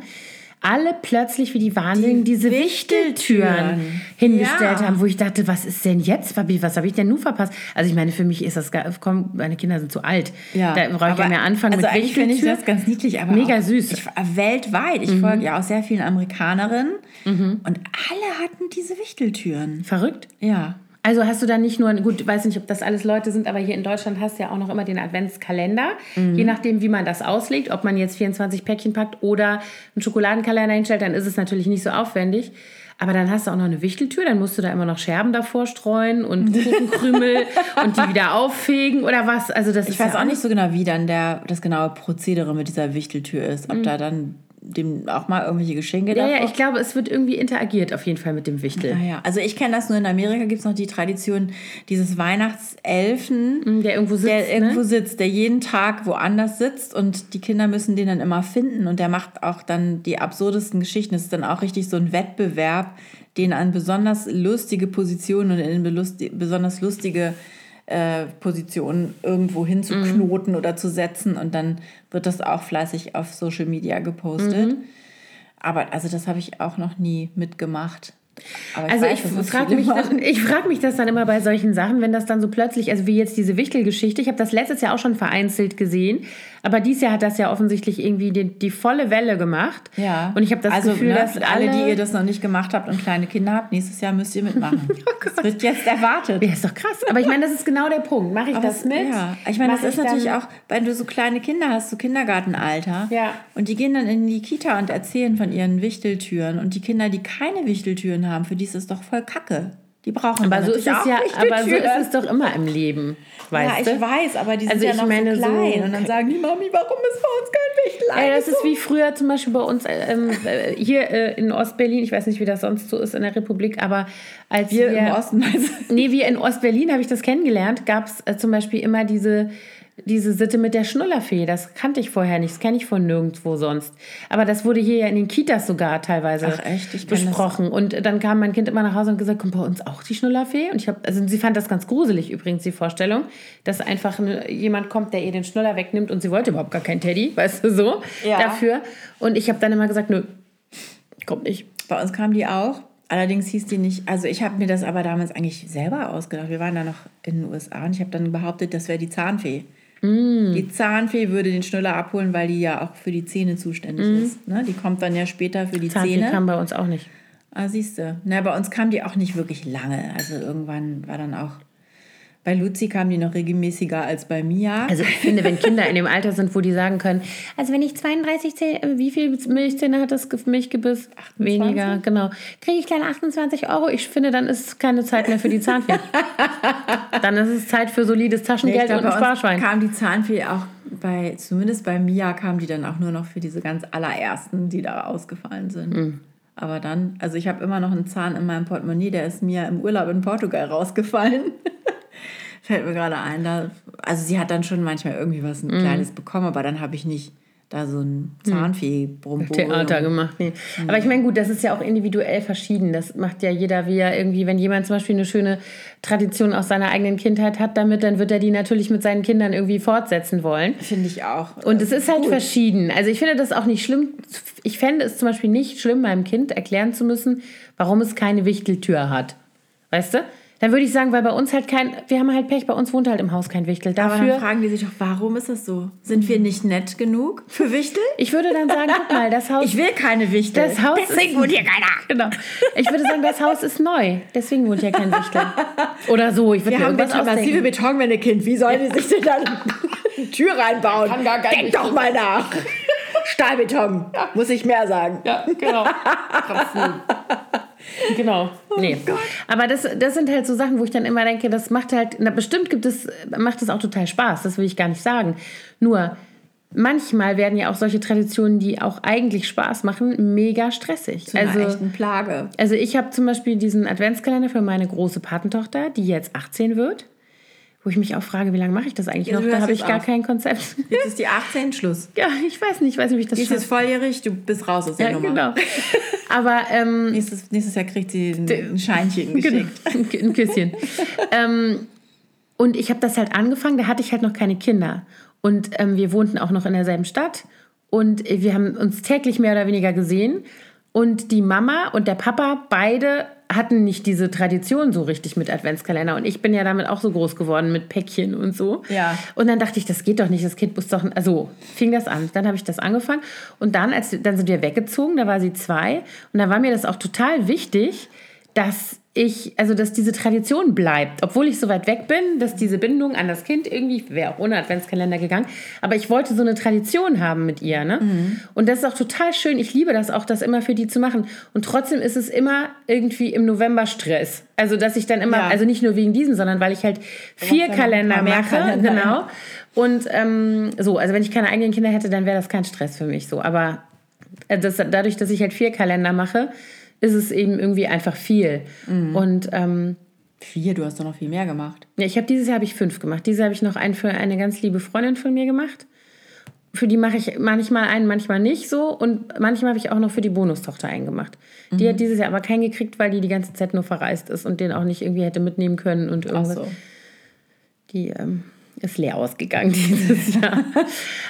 alle plötzlich wie die Wahnsinnigen diese Wichteltüren hingestellt Ja. haben, wo ich dachte, was ist denn jetzt, Fabi, was habe ich denn nun verpasst? Also ich meine, für mich ist das, gar- komm, meine Kinder sind zu alt. da brauche ich ja mehr anfangen also mit eigentlich finde ich das ganz niedlich, aber Mega süß. Ich, weltweit. Ich folge ja auch sehr vielen Amerikanerinnen und alle hatten diese Wichteltüren. Verrückt. Ja. Also hast du dann nicht nur, gut, weiß nicht, ob das alles Leute sind, aber hier in Deutschland hast du ja auch noch immer den Adventskalender. Mhm. Je nachdem, wie man das auslegt, ob man jetzt 24 Päckchen packt oder einen Schokoladenkalender hinstellt, dann ist es natürlich nicht so aufwendig. Aber dann hast du auch noch eine Wichteltür, dann musst du da immer noch Scherben davor streuen und Kuchenkrümel und die wieder auffegen oder was. Also das Ich ist weiß ja auch nicht so genau, wie dann der, das genaue Prozedere mit dieser Wichteltür ist. Ob da dann dem auch mal irgendwelche Geschenke Ja, davor ja, ich glaube, es wird irgendwie interagiert auf jeden Fall mit dem Wichtel. Ah ja, also ich kenne das nur in Amerika, gibt es noch die Tradition dieses Weihnachtselfen, Der irgendwo sitzt. der irgendwo ne? sitzt, der jeden Tag woanders sitzt und die Kinder müssen den dann immer finden und der macht auch dann die absurdesten Geschichten. Es ist dann auch richtig so ein Wettbewerb, den an besonders lustige Positionen und in besonders lustige äh, Positionen irgendwo hinzuknoten oder zu setzen und dann wird das auch fleißig auf Social Media gepostet. Aber also das habe ich auch noch nie mitgemacht. Aber Also weiß, ich frage mich, das, ich frag mich das dann immer bei solchen Sachen, wenn das dann so plötzlich, also wie jetzt diese Wichtelgeschichte, ich habe das letztes Jahr auch schon vereinzelt gesehen, aber dieses Jahr hat das ja offensichtlich irgendwie die, die volle Welle gemacht. Ja. Und ich habe das also, Gefühl, ne, dass alle, die ihr das noch nicht gemacht habt und kleine Kinder habt, nächstes Jahr müsst ihr mitmachen. das wird jetzt erwartet. ja, ist doch krass. Aber ich meine, das ist genau der Punkt. Mache ich Aber das mit? Ja, ich meine, das ist ich natürlich auch, wenn du so kleine Kinder hast, so Kindergartenalter. Ja. Und die gehen dann in die Kita und erzählen von ihren Wichteltüren. Und die Kinder, die keine Wichteltüren haben, für die ist es doch voll Kacke. Die brauchen Aber so ist es ja, aber so Wichteltüren. ist es doch immer im Leben. Weißt ja, ich du? weiß, aber die sind Also ja noch meine, so so- klein. und dann sagen die, Mami, warum ist bei uns kein Wichtlein? Ey, das ist wie früher zum Beispiel bei uns ähm, äh, hier äh, in Ostberlin. Ich weiß nicht, wie das sonst so ist in der Republik, aber als wir im Osten. Also, Nee, wie in Ostberlin habe ich das kennengelernt, gab es äh, zum Beispiel immer diese, diese Sitte mit der Schnullerfee. Das kannte ich vorher nicht, das kenne ich von nirgendwo sonst. Aber das wurde hier ja in den Kitas sogar teilweise besprochen. Und dann kam mein Kind immer nach Hause und gesagt, kommt bei uns auch die Schnullerfee? Und ich habe, also sie fand das ganz gruselig übrigens, die Vorstellung, dass einfach jemand kommt, der ihr den Schnuller wegnimmt und sie wollte überhaupt gar keinen Teddy, weißt du so, Ja. dafür. Und ich habe dann immer gesagt, nö, kommt nicht. Bei uns kam die auch. Allerdings hieß die nicht, also ich habe mir das aber damals eigentlich selber ausgedacht. Wir waren da noch in den USA und ich habe dann behauptet, das wäre die Zahnfee. Die Zahnfee würde den Schnuller abholen, weil die ja auch für die Zähne zuständig ist. Ne? Die kommt dann ja später für die Zahnfee Zähne. kam bei uns auch nicht. Ah, siehst du. Na, bei uns kam die auch nicht wirklich lange. Also irgendwann war dann auch. Bei Luzi kam die noch regelmäßiger als bei Mia. Also ich finde, wenn Kinder in dem Alter sind, wo die sagen können, also wenn ich 32 Zähne, äh, wie viel Milchzähne hat das Ge- Milchgebiss? 28? Weniger, genau. Kriege ich dann 28 Euro? Ich finde, dann ist es keine Zeit mehr für die Zahnfee. dann ist es Zeit für solides Nee, Taschengeld glaub, und ein Sparschwein. kam die Zahnfee auch bei, zumindest bei Mia kam die dann auch nur noch für diese ganz allerersten, die da ausgefallen sind. Hm. Aber dann, also ich habe immer noch einen Zahn in meinem Portemonnaie, der ist mir im Urlaub in Portugal rausgefallen. Fällt mir gerade ein. Da, also sie hat dann schon manchmal irgendwie was Hm. ein kleines bekommen, aber dann habe ich nicht da so ein zahnfee brummel Theater gemacht. Nee. Aber ich meine, gut, das ist ja auch individuell verschieden. Das macht ja jeder, wie er irgendwie, wenn jemand zum Beispiel eine schöne Tradition aus seiner eigenen Kindheit hat damit, dann wird er die natürlich mit seinen Kindern irgendwie fortsetzen wollen. Finde ich auch. Und es ist halt verschieden. Also ich finde das auch nicht schlimm. Ich fände es zum Beispiel nicht schlimm, meinem Kind erklären zu müssen, warum es keine Wichteltür hat. Weißt du? Dann würde ich sagen, weil bei uns halt kein, wir haben halt Pech, bei uns wohnt halt im Haus kein Wichtel. aber dann Dafür, fragen die sich doch, warum ist das so? Sind wir nicht nett genug für Wichtel? ich würde dann sagen, guck mal, das Haus, Ich will keine Wichtel. das Haus Deswegen ist, wohnt hier keiner. genau. Ich würde sagen, das Haus ist neu. Deswegen wohnt hier kein Wichtel. Oder so, ich würde Wir haben bitte massive ausdenken. Betonwände, Kind. Wie sollen die sich denn dann eine Tür reinbauen? Kann gar Denk doch mal nach. Stahlbeton, muss ich mehr sagen. Ja, genau. genau. Nee. Aber das, das sind halt so Sachen, wo ich dann immer denke, das macht halt, na, bestimmt gibt es, macht es auch total Spaß, das will ich gar nicht sagen. Nur, manchmal werden ja auch solche Traditionen, die auch eigentlich Spaß machen, mega stressig. Zu einer also, echten Plage. also ich habe zum Beispiel diesen Adventskalender für meine große Patentochter, die jetzt 18 wird, Wo ich mich auch frage, wie lange mache ich das eigentlich ja, noch? Da habe ich gar auf. kein Konzept. Jetzt ist die 18 Schluss. Ja, ich weiß nicht, ich weiß nicht, wie ich das schaffe. ist volljährig, du bist raus aus der ja, Nummer. Genau. Aber ähm, nächstes, nächstes Jahr kriegt sie ein, ein Scheinchen genau. geschickt. Genau, ein Küsschen. ähm, und ich habe das halt angefangen, da hatte ich halt noch keine Kinder. Und ähm, wir wohnten auch noch in derselben Stadt. Und wir haben uns täglich mehr oder weniger gesehen. Und die Mama und der Papa, beide hatten nicht diese Tradition so richtig mit Adventskalender. Und ich bin ja damit auch so groß geworden mit Päckchen und so. Ja. Und dann dachte ich, das geht doch nicht, das Kind muss doch. Also fing das an. Dann habe ich das angefangen. Und dann, als, dann sind wir weggezogen, da war sie zwei. Und da war mir das auch total wichtig, dass ich, also dass diese Tradition bleibt, obwohl ich so weit weg bin, dass diese Bindung an das Kind irgendwie, wäre auch ohne Adventskalender gegangen, aber ich wollte so eine Tradition haben mit ihr. Ne? Mhm. Und das ist auch total schön. Ich liebe das auch, das immer für die zu machen. Und trotzdem ist es immer irgendwie im November Stress. Also, dass ich dann immer, ja. also nicht nur wegen diesem, sondern weil ich halt vier Kalender mache. Kalender. Genau. Und ähm, so, also wenn ich keine eigenen Kinder hätte, dann wäre das kein Stress für mich so. Aber äh, das, dadurch, dass ich halt vier Kalender mache, ist es eben irgendwie einfach viel. Mhm. Und ähm, vier, du hast doch noch viel mehr gemacht. Ja, ich habe dieses Jahr habe ich fünf gemacht. Dieses Jahr habe ich noch einen für eine ganz liebe Freundin von mir gemacht. Für die mache ich manchmal einen, manchmal nicht so. Und manchmal habe ich auch noch für die Bonustochter einen gemacht. Mhm. Die hat dieses Jahr aber keinen gekriegt, weil die die ganze Zeit nur verreist ist und den auch nicht irgendwie hätte mitnehmen können und irgendwas. Ach so. Die ähm, ist leer ausgegangen dieses Jahr.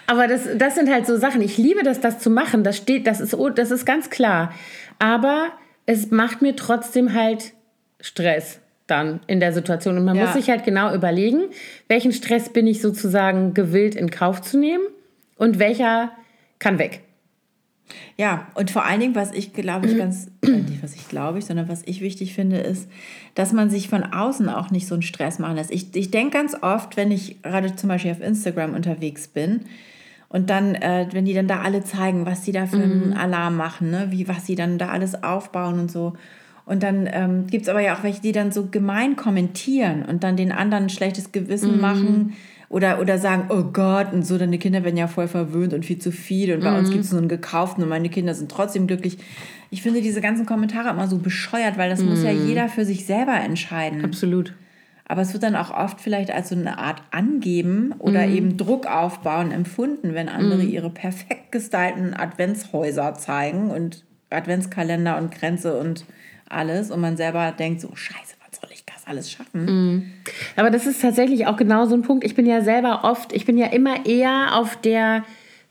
aber das, das sind halt so Sachen. Ich liebe das, das zu machen. Das steht, das ist, das ist ganz klar. Aber es macht mir trotzdem halt Stress dann in der Situation. Und man ja. muss sich halt genau überlegen, welchen Stress bin ich sozusagen gewillt in Kauf zu nehmen und welcher kann weg. Ja, und vor allen Dingen, was ich glaube ich ganz, äh, nicht was ich glaube ich, sondern was ich wichtig finde, ist, dass man sich von außen auch nicht so einen Stress machen lässt. Ich, ich denke ganz oft, wenn ich gerade zum Beispiel auf Instagram unterwegs bin, und dann, äh, wenn die dann da alle zeigen, was sie da für einen mhm. Alarm machen, ne? wie, was sie dann da alles aufbauen und so. Und dann ähm, gibt es aber ja auch welche, die dann so gemein kommentieren und dann den anderen ein schlechtes Gewissen mhm. machen oder, oder sagen, oh Gott, und so, deine Kinder werden ja voll verwöhnt und viel zu viel und bei mhm. uns gibt es nur einen gekauften und meine Kinder sind trotzdem glücklich. Ich finde diese ganzen Kommentare immer so bescheuert, weil das muss ja mhm. jeder für sich selber entscheiden. Absolut. Aber es wird dann auch oft vielleicht als so eine Art Angeben oder mhm. eben Druck aufbauen empfunden, wenn andere mhm. ihre perfekt gestylten Adventshäuser zeigen und Adventskalender und Grenze und alles. Und man selber denkt so, scheiße, was soll ich das alles schaffen? Mhm. Aber das ist tatsächlich auch genau so ein Punkt. Ich bin ja selber oft, ich bin ja immer eher auf der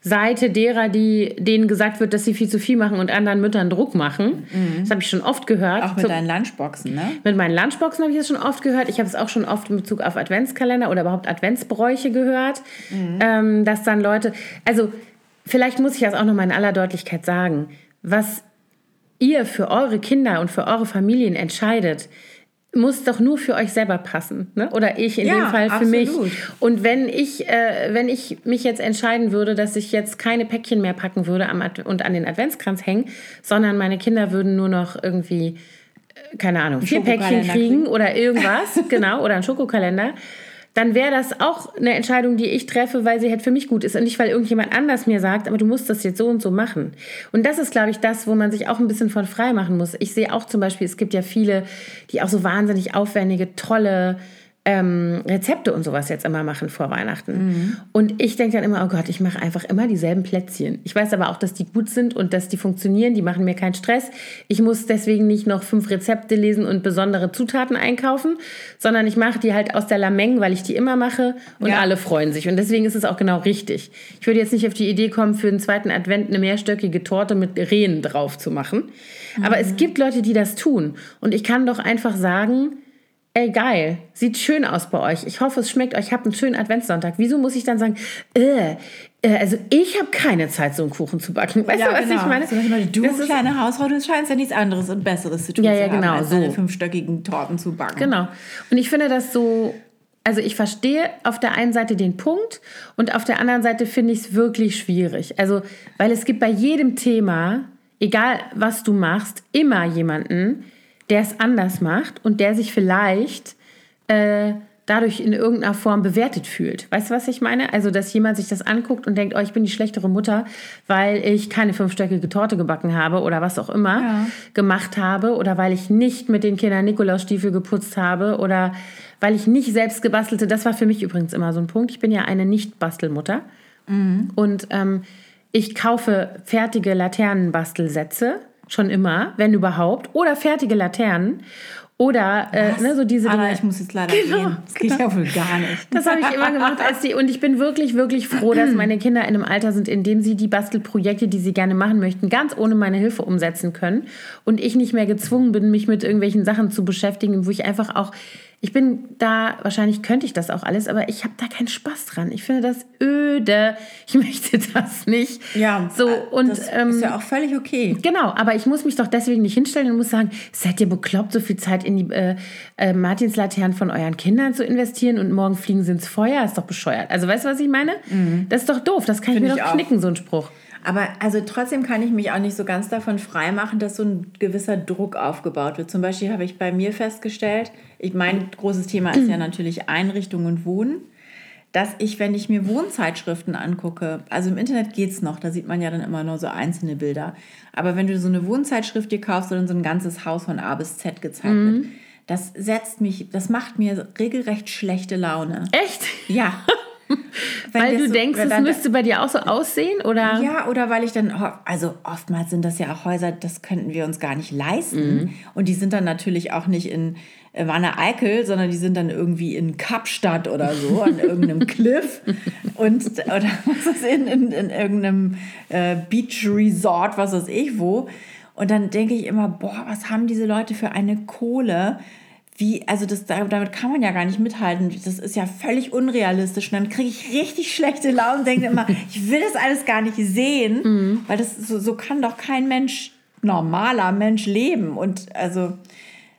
Seite derer, die denen gesagt wird, dass sie viel zu viel machen und anderen Müttern Druck machen. Mhm. Das habe ich schon oft gehört. Auch mit deinen Lunchboxen, ne? Mit meinen Lunchboxen habe ich das schon oft gehört. Ich habe es auch schon oft in Bezug auf Adventskalender oder überhaupt Adventsbräuche gehört, mhm. ähm, dass dann Leute, also vielleicht muss ich das auch noch mal in aller Deutlichkeit sagen, was ihr für eure Kinder und für eure Familien entscheidet, muss doch nur für euch selber passen, ne? Oder ich in ja, dem Fall für absolut. mich. Und wenn ich, äh, wenn ich mich jetzt entscheiden würde, dass ich jetzt keine Päckchen mehr packen würde am und an den Adventskranz hängen, sondern meine Kinder würden nur noch irgendwie, äh, keine Ahnung, vier Päckchen kriegen oder irgendwas, genau, oder einen Schokokalender, dann wäre das auch eine Entscheidung, die ich treffe, weil sie halt für mich gut ist und nicht, weil irgendjemand anders mir sagt, aber du musst das jetzt so und so machen. Und das ist, glaube ich, das, wo man sich auch ein bisschen von frei machen muss. Ich sehe auch zum Beispiel, es gibt ja viele, die auch so wahnsinnig aufwendige, tolle ähm, Rezepte und sowas jetzt immer machen vor Weihnachten. Mhm. Und ich denke dann immer, oh Gott, ich mache einfach immer dieselben Plätzchen. Ich weiß aber auch, dass die gut sind und dass die funktionieren, die machen mir keinen Stress. Ich muss deswegen nicht noch fünf Rezepte lesen und besondere Zutaten einkaufen, sondern ich mache die halt aus der Lameng, weil ich die immer mache und ja. alle freuen sich. Und deswegen ist es auch genau richtig. Ich würde jetzt nicht auf die Idee kommen, für den zweiten Advent eine mehrstöckige Torte mit Rehen drauf zu machen. Mhm. Aber es gibt Leute, die das tun. Und ich kann doch einfach sagen, ey geil, sieht schön aus bei euch. Ich hoffe, es schmeckt euch. Ich habe einen schönen Adventssonntag. Wieso muss ich dann sagen, äh, äh also ich habe keine Zeit, so einen Kuchen zu backen. Weißt ja, du, was genau. ich meine? Zum Beispiel, du, das kleine Hausfrau, du scheinst ja nichts anderes und Besseres zu tun ja, ja, genau, haben, als so. fünfstöckigen Torten zu backen. Genau. Und ich finde das so, also ich verstehe auf der einen Seite den Punkt und auf der anderen Seite finde ich es wirklich schwierig. Also, weil es gibt bei jedem Thema, egal was du machst, immer jemanden, der es anders macht und der sich vielleicht äh, dadurch in irgendeiner Form bewertet fühlt. Weißt du, was ich meine? Also, dass jemand sich das anguckt und denkt, oh, ich bin die schlechtere Mutter, weil ich keine fünfstöckige Torte gebacken habe oder was auch immer ja. gemacht habe oder weil ich nicht mit den Kindern Nikolausstiefel geputzt habe oder weil ich nicht selbst gebastelte, das war für mich übrigens immer so ein Punkt. Ich bin ja eine Nicht-Bastelmutter. Mhm. Und ähm, ich kaufe fertige Laternenbastelsätze, schon immer, wenn überhaupt, oder fertige Laternen. Oder äh, ne, so diese Dinge. ich muss jetzt leider genau, gehen. Das geht genau. ja wohl gar nicht. Das habe ich immer gemacht als die. Und ich bin wirklich, wirklich froh, dass meine Kinder in einem Alter sind, in dem sie die Bastelprojekte, die sie gerne machen möchten, ganz ohne meine Hilfe umsetzen können. Und ich nicht mehr gezwungen bin, mich mit irgendwelchen Sachen zu beschäftigen, wo ich einfach auch ich bin da, wahrscheinlich könnte ich das auch alles, aber ich habe da keinen Spaß dran. Ich finde das öde. Ich möchte das nicht. Ja, so und das ähm, ist ja auch völlig okay. Genau, aber ich muss mich doch deswegen nicht hinstellen und muss sagen, seid ihr bekloppt, so viel Zeit in die äh, äh, Martinslaternen von euren Kindern zu investieren und morgen fliegen sie ins Feuer? Ist doch bescheuert. Also weißt du, was ich meine? Mhm. Das ist doch doof. Das kann Find ich mir doch auch. knicken, so ein Spruch. Aber also trotzdem kann ich mich auch nicht so ganz davon freimachen, dass so ein gewisser Druck aufgebaut wird. Zum Beispiel habe ich bei mir festgestellt, ich, mein großes Thema ist ja natürlich Einrichtung und Wohnen, dass ich, wenn ich mir Wohnzeitschriften angucke, also im Internet geht es noch, da sieht man ja dann immer nur so einzelne Bilder. Aber wenn du so eine Wohnzeitschrift dir kaufst oder so ein ganzes Haus von A bis Z gezeigt mhm. wird, das setzt mich, das macht mir regelrecht schlechte Laune. Echt? Ja. weil du so, denkst, es müsste bei dir auch so aussehen, oder? Ja, oder weil ich dann, also oftmals sind das ja auch Häuser, das könnten wir uns gar nicht leisten. Mhm. Und die sind dann natürlich auch nicht in äh, Wanne Eickel, sondern die sind dann irgendwie in Kapstadt oder so, an irgendeinem Cliff und oder was ist in, in, in irgendeinem äh, Beach Resort, was weiß ich wo. Und dann denke ich immer, boah, was haben diese Leute für eine Kohle? Wie, also das, damit kann man ja gar nicht mithalten. Das ist ja völlig unrealistisch. Und dann kriege ich richtig schlechte Laune und denke immer, ich will das alles gar nicht sehen, mhm. weil das so, so kann doch kein Mensch, normaler Mensch leben. Und also.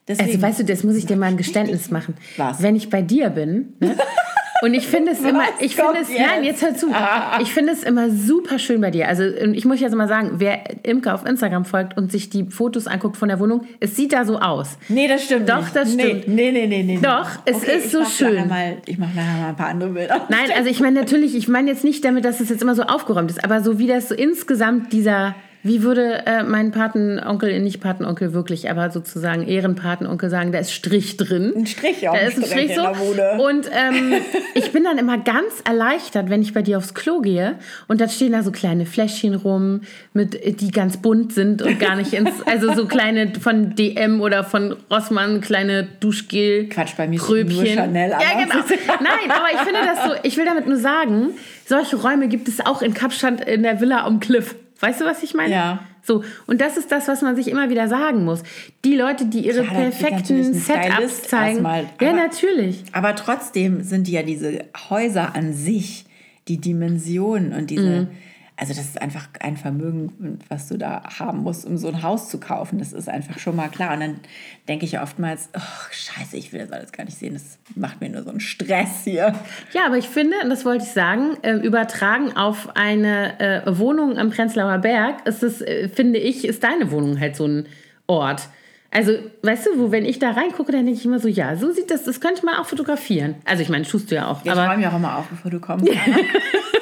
Deswegen, also weißt du, das muss ich dir mal ein Geständnis machen. Was? Wenn ich bei dir bin, ne, Und ich finde es immer, ich finde es, jetzt? nein, jetzt hör zu. Ah. Ich finde es immer super schön bei dir. Also ich muss jetzt mal sagen, wer Imke auf Instagram folgt und sich die Fotos anguckt von der Wohnung, es sieht da so aus. Nee, das stimmt Doch, nicht. das stimmt. Nee, nee, nee, nee. Doch, es okay, ist so schön. Mal, ich mache nachher mal ein paar andere Bilder. Nein, also ich meine natürlich, ich meine jetzt nicht damit, dass es jetzt immer so aufgeräumt ist, aber so wie das so insgesamt dieser wie würde äh, mein Patenonkel, nicht Patenonkel wirklich, aber sozusagen Ehrenpatenonkel sagen, da ist Strich drin. Ein Strich, auch da ist ein Strich so. Und ähm, ich bin dann immer ganz erleichtert, wenn ich bei dir aufs Klo gehe und da stehen da so kleine Fläschchen rum, mit, die ganz bunt sind und gar nicht ins, also so kleine von DM oder von Rossmann, kleine Duschgel. Quatsch, bei mir Kröpchen. nur Chanel. Ja, genau. Nein, aber ich finde das so, ich will damit nur sagen, solche Räume gibt es auch in Kapstadt in der Villa am Cliff. Weißt du, was ich meine? Ja. So, und das ist das, was man sich immer wieder sagen muss. Die Leute, die ihre ja, perfekten Setups zeigen. Erstmal, ja, natürlich. Aber trotzdem sind ja diese Häuser an sich, die Dimensionen und diese. Mhm also das ist einfach ein Vermögen, was du da haben musst, um so ein Haus zu kaufen. Das ist einfach schon mal klar. Und dann denke ich oftmals, oh, scheiße, ich will das alles gar nicht sehen. Das macht mir nur so einen Stress hier. Ja, aber ich finde, und das wollte ich sagen, äh, übertragen auf eine äh, Wohnung am Prenzlauer Berg, ist es, äh, finde ich, ist deine Wohnung halt so ein Ort. Also, weißt du, wo, wenn ich da reingucke, dann denke ich immer so, ja, so sieht das, das könnte man auch fotografieren. Also, ich meine, tust du ja auch. Ja, ich räume ja auch immer auf, bevor du kommst.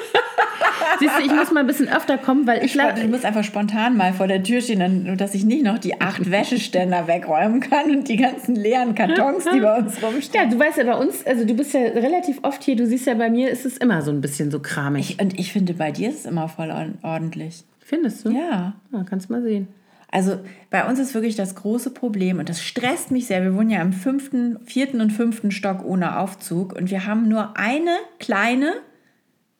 Siehst du, ich muss mal ein bisschen öfter kommen, weil ich glaube. Du musst einfach spontan mal vor der Tür stehen, dass ich nicht noch die acht Wäscheständer wegräumen kann und die ganzen leeren Kartons, die bei uns rumstehen. Ja, du weißt ja bei uns, also du bist ja relativ oft hier, du siehst ja bei mir, ist es immer so ein bisschen so kramig. Ich, und ich finde, bei dir ist es immer voll ordentlich. Findest du? Ja. ja kannst mal sehen. Also bei uns ist wirklich das große Problem und das stresst mich sehr. Wir wohnen ja im fünften, vierten und fünften Stock ohne Aufzug und wir haben nur eine kleine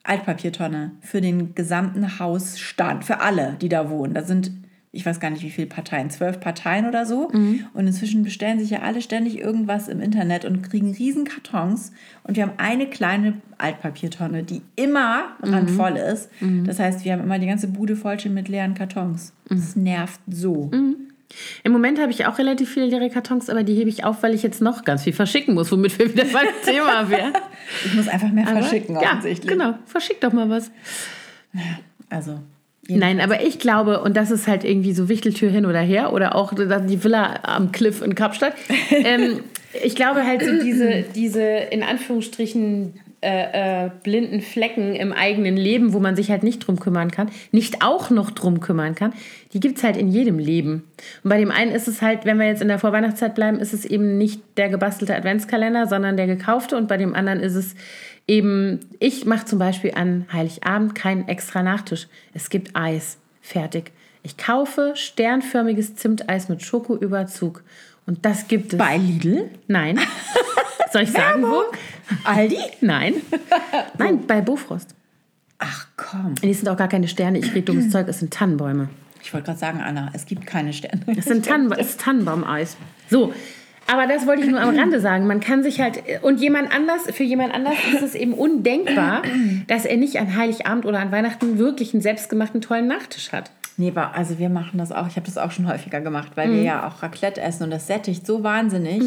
Altpapiertonne für den gesamten Hausstand, für alle, die da wohnen. Da sind, ich weiß gar nicht, wie viele Parteien, zwölf Parteien oder so. Mhm. Und inzwischen bestellen sich ja alle ständig irgendwas im Internet und kriegen riesen Kartons. Und wir haben eine kleine Altpapiertonne, die immer mhm. randvoll ist. Mhm. Das heißt, wir haben immer die ganze Bude voll mit leeren Kartons. Das mhm. nervt so. Mhm. Im Moment habe ich auch relativ viele leere Kartons, aber die hebe ich auf, weil ich jetzt noch ganz viel verschicken muss, womit wir wieder beim Thema wären. Ich muss einfach mehr aber, verschicken, offensichtlich. Ja, genau. Verschick doch mal was. Also. Nein, aber ich glaube, und das ist halt irgendwie so Wichteltür hin oder her oder auch die Villa am Cliff in Kapstadt. ähm, ich glaube halt so diese, diese in Anführungsstrichen äh, äh, blinden Flecken im eigenen Leben, wo man sich halt nicht drum kümmern kann, nicht auch noch drum kümmern kann, die gibt es halt in jedem Leben. Und bei dem einen ist es halt, wenn wir jetzt in der Vorweihnachtszeit bleiben, ist es eben nicht der gebastelte Adventskalender, sondern der gekaufte. Und bei dem anderen ist es eben, ich mache zum Beispiel an Heiligabend keinen extra Nachtisch. Es gibt Eis. Fertig. Ich kaufe sternförmiges Zimteis mit Schokoüberzug. Und das gibt es. Bei Lidl? Nein. Soll ich sagen, wo? Aldi? Nein. Nein, bei Bofrost. Ach komm. Die sind auch gar keine Sterne, ich rede dummes Zeug, es sind Tannenbäume. Ich wollte gerade sagen, Anna, es gibt keine Sterne. Es sind Tannen, es ist Tannenbaumeis. So. Aber das wollte ich nur am Rande sagen. Man kann sich halt, und jemand anders, für jemand anders ist es eben undenkbar, dass er nicht an Heiligabend oder an Weihnachten wirklich einen selbstgemachten tollen Nachtisch hat. Nee, aber also wir machen das auch. Ich habe das auch schon häufiger gemacht, weil wir ja auch Raclette essen und das sättigt so wahnsinnig.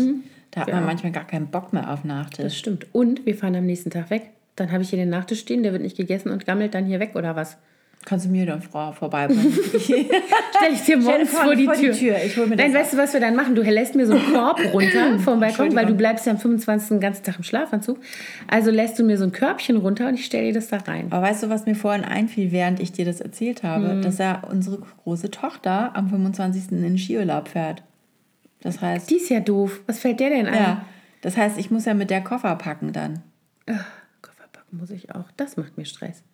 Da hat man Ja. manchmal gar keinen Bock mehr auf Nachtisch. Das stimmt. Und wir fahren am nächsten Tag weg. Dann habe ich hier den Nachtisch stehen, der wird nicht gegessen und gammelt dann hier weg oder was? Kannst du mir dann Frau vorbeibringen? Stell ich dir morgens vor- vor die vor die Tür. Tür. Ich hol mir Nein, weißt du, was wir dann machen? Du lässt mir so einen Korb runter vom Balkon, weil du bleibst ja am 25. den ganzen Tag im Schlafanzug. Also lässt du mir so ein Körbchen runter und ich stelle dir das da rein. Aber weißt du, was mir vorhin einfiel, während ich dir das erzählt habe? Hm. Dass ja unsere große Tochter am 25. in den Skiurlaub fährt. Das heißt, Die ist ja doof. Was fällt der denn ein? ja, das heißt, ich muss ja mit der Koffer packen dann. Ach, Koffer packen muss ich auch. Das macht mir Stress.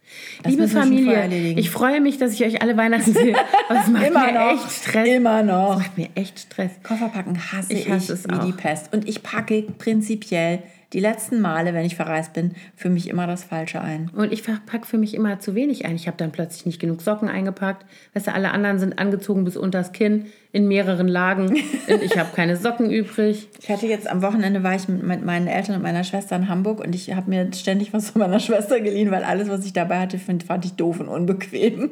Das Liebe Familie, ich freue mich, dass ich euch alle Weihnachten sehe. Aber es macht Immer mir noch. echt Stress. Immer noch. Es macht mir echt Stress. Kofferpacken hasse Ich ich, hasse es wie auch. die Pest. Und ich packe prinzipiell die letzten Male, wenn ich verreist bin, für mich immer das Falsche ein. Und ich packe für mich immer zu wenig ein. Ich habe dann plötzlich nicht genug Socken eingepackt. Weißt du, alle anderen sind angezogen bis unters Kinn in mehreren Lagen. Ich habe keine Socken übrig. Ich hatte jetzt am Wochenende war ich mit meinen Eltern und meiner Schwester in Hamburg und ich habe mir ständig was von meiner Schwester geliehen, weil alles, was ich dabei hatte, fand ich doof und unbequem.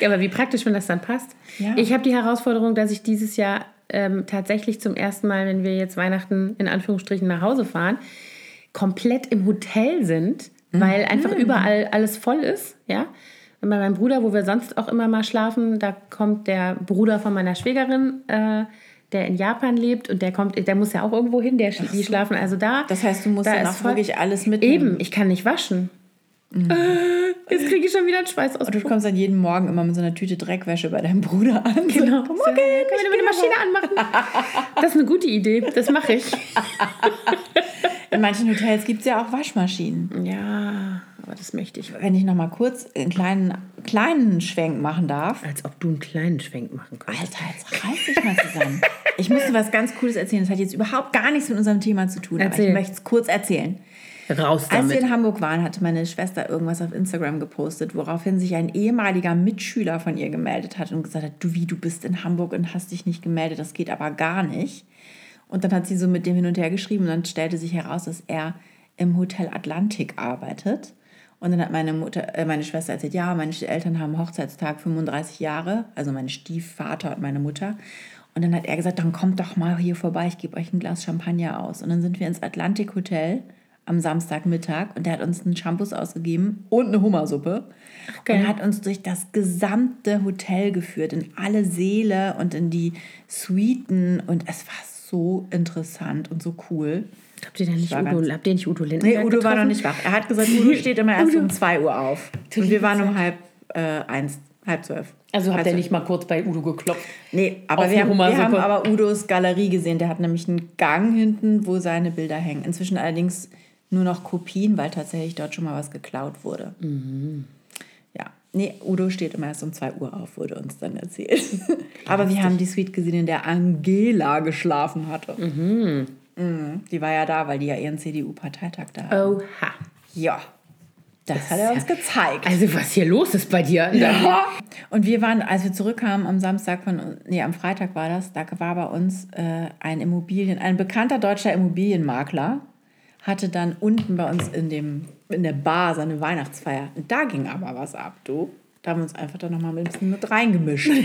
Ja, aber wie praktisch, wenn das dann passt. Ja. Ich habe die Herausforderung, dass ich dieses Jahr ähm, tatsächlich zum ersten Mal, wenn wir jetzt Weihnachten in Anführungsstrichen nach Hause fahren, komplett im Hotel sind, weil einfach überall alles voll ist. Ja. Und bei meinem Bruder, wo wir sonst auch immer mal schlafen, da kommt der Bruder von meiner Schwägerin, äh, der in Japan lebt und der kommt, der muss ja auch irgendwo hin, der, die schlafen also da. Das heißt, du musst Da dann auch wirklich alles mitnehmen. Eben, ich kann nicht waschen. Äh, jetzt kriege ich schon wieder einen Schweiß aus. Und du kommst dann jeden Morgen immer mit so einer Tüte Dreckwäsche bei deinem Bruder an. Genau. Komm, So, okay, können wir eine Maschine anmachen? Das ist eine gute Idee. Das mache ich. In manchen Hotels gibt es ja auch Waschmaschinen. Ja, aber das möchte ich. Wenn ich noch mal kurz einen kleinen, kleinen Schwenk machen darf. Als ob du einen kleinen Schwenk machen könntest. Alter, jetzt reiß dich mal zusammen. Ich musste was ganz Cooles erzählen. Das hat jetzt überhaupt gar nichts mit unserem Thema zu tun. Aber Erzähl. ich möchte es kurz erzählen. Raus Als wir damit. in Hamburg waren, hatte meine Schwester irgendwas auf Instagram gepostet, woraufhin sich ein ehemaliger Mitschüler von ihr gemeldet hat und gesagt hat, du wie, du bist in Hamburg und hast dich nicht gemeldet, das geht aber gar nicht. Und dann hat sie so mit dem hin und her geschrieben und dann stellte sich heraus, dass er im Hotel Atlantik arbeitet. Und dann hat meine Mutter, äh, meine Schwester erzählt, ja, meine Eltern haben Hochzeitstag 35 Jahre, also mein Stiefvater und meine Mutter. Und dann hat er gesagt, dann kommt doch mal hier vorbei, ich gebe euch ein Glas Champagner aus. Und dann sind wir ins Atlantik Hotel am Samstagmittag und der hat uns einen Shampoos ausgegeben und eine Hummersuppe. geil. Und hat uns durch das gesamte Hotel geführt, in alle Säle und in die Suiten. Und es war so interessant und so cool. Habt ihr denn nicht Udo, ganz- habt ihr nicht Udo Nee, Lindenberg Udo war noch getroffen? nicht wach. Er hat gesagt, Udo steht immer erst um 2 Uhr auf. Und wir waren um halb äh, eins, halb zwölf. Also habt ihr nicht mal kurz bei Udo geklopft? Nee, aber wir haben, wir haben aber Udos Galerie gesehen. Der hat nämlich einen Gang hinten, wo seine Bilder hängen. Inzwischen allerdings nur noch Kopien, weil tatsächlich dort schon mal was geklaut wurde. Ja, nee, Udo steht immer erst um 2 Uhr auf, wurde uns dann erzählt. aber wir haben die Suite gesehen, in der Angela geschlafen hatte. Mhm. Die war ja da, weil die ja ihren CDU-Parteitag da hatten. Oha. Ja, das hat er uns gezeigt. Also was hier los ist bei dir? Ja. Und wir waren, als wir zurückkamen am Samstag von, nee, am Freitag war das, da war bei uns äh, ein Immobilien, ein bekannter deutscher Immobilienmakler hatte dann unten bei uns in dem in der Bar seine Weihnachtsfeier. Und da ging aber was ab, du. Da haben wir uns einfach dann nochmal ein bisschen mit reingemischt.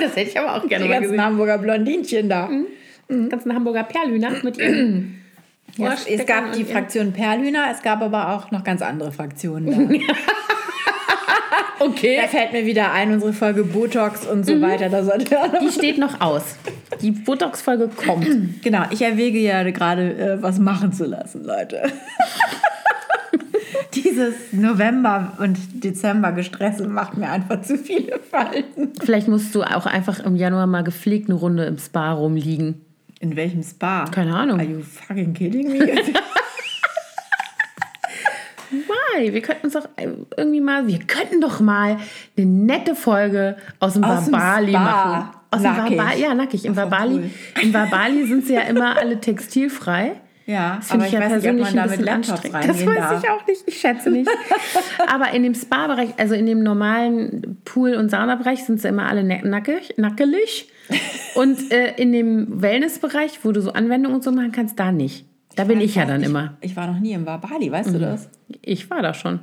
Das hätte ich aber auch gerne Die ganzen gesehen. Hamburger Blondinchen da. Die ganzen Hamburger Perlhühner mit ihren Ja, es, es gab die Fraktion Perlhühner, es gab aber auch noch ganz andere Fraktionen da. Okay. da fällt mir wieder ein, unsere Folge Botox und so weiter. Da sollte Die steht noch aus. Die Botox-Folge kommt. Genau, ich erwäge ja gerade, äh, was machen zu lassen, Leute. Dieses November- und Dezember-Gestressel macht mir einfach zu viele Falten. Vielleicht musst du auch einfach im Januar mal gepflegt eine Runde im Spa rumliegen. In welchem Spa? Keine Ahnung. Are you fucking kidding me? Why? Wir könnten uns doch irgendwie mal, wir könnten doch mal eine nette Folge aus dem Aus dem Wabali Spa. machen. Aus dem Nackig. Wabali, ja, nackig. Im Wabali, cool. im Wabali sind sie ja immer alle textilfrei. ja, Das finde ich ja weiß nicht, ob persönlich man da ein mit bisschen Laptops anstrengend. Das weiß darf. ich auch nicht, ich schätze nicht. Aber in dem Spa-Bereich, also in dem normalen Pool- und Saunabereich sind sie immer alle ne- nackig, nackelig. Und äh, in dem Wellnessbereich, wo du so Anwendungen und so machen kannst, da nicht. Da bin ich ja dann ich, immer. Ich war noch nie im Wabali, weißt du das? Ich war da schon.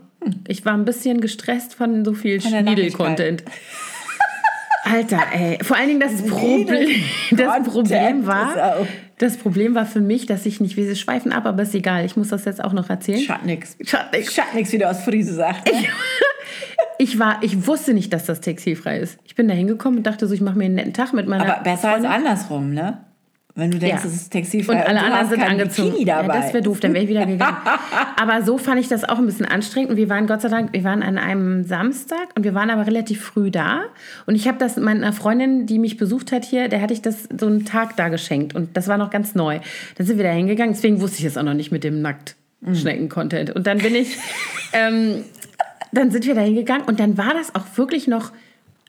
Ich war ein bisschen gestresst von so viel Schniedel-Content. Alter, ey. Vor allen Dingen das Problem, das Problem war, das Problem war für mich, dass ich nicht, wir schweifen ab, aber ist egal. Ich muss das jetzt auch noch erzählen. Schatt nix. Schatt nix. Schatt nix, wie der aus Friese sagt. Ne? Ich war, ich wusste nicht, dass das textilfrei ist. Ich bin da hingekommen und dachte so, ich mache mir einen netten Tag mit meiner Aber besser als Freundin. andersrum, ne? Wenn du denkst, Ja. es ist textilfrei Und alle du anderen sind angezogen. Bikini Ja, dabei. das wäre doof, dann wäre ich wieder gegangen. aber so fand ich das auch ein bisschen anstrengend. Und wir waren Gott sei Dank, wir waren an einem Samstag und wir waren aber relativ früh da. Und ich habe das meiner Freundin, die mich besucht hat hier, der hatte ich das so einen Tag da geschenkt. Und das war noch ganz neu. Dann sind wir da hingegangen. Deswegen wusste ich es auch noch nicht mit dem Nackt-Schnecken-Content. Und dann bin ich, ähm, dann sind wir da hingegangen und dann war das auch wirklich noch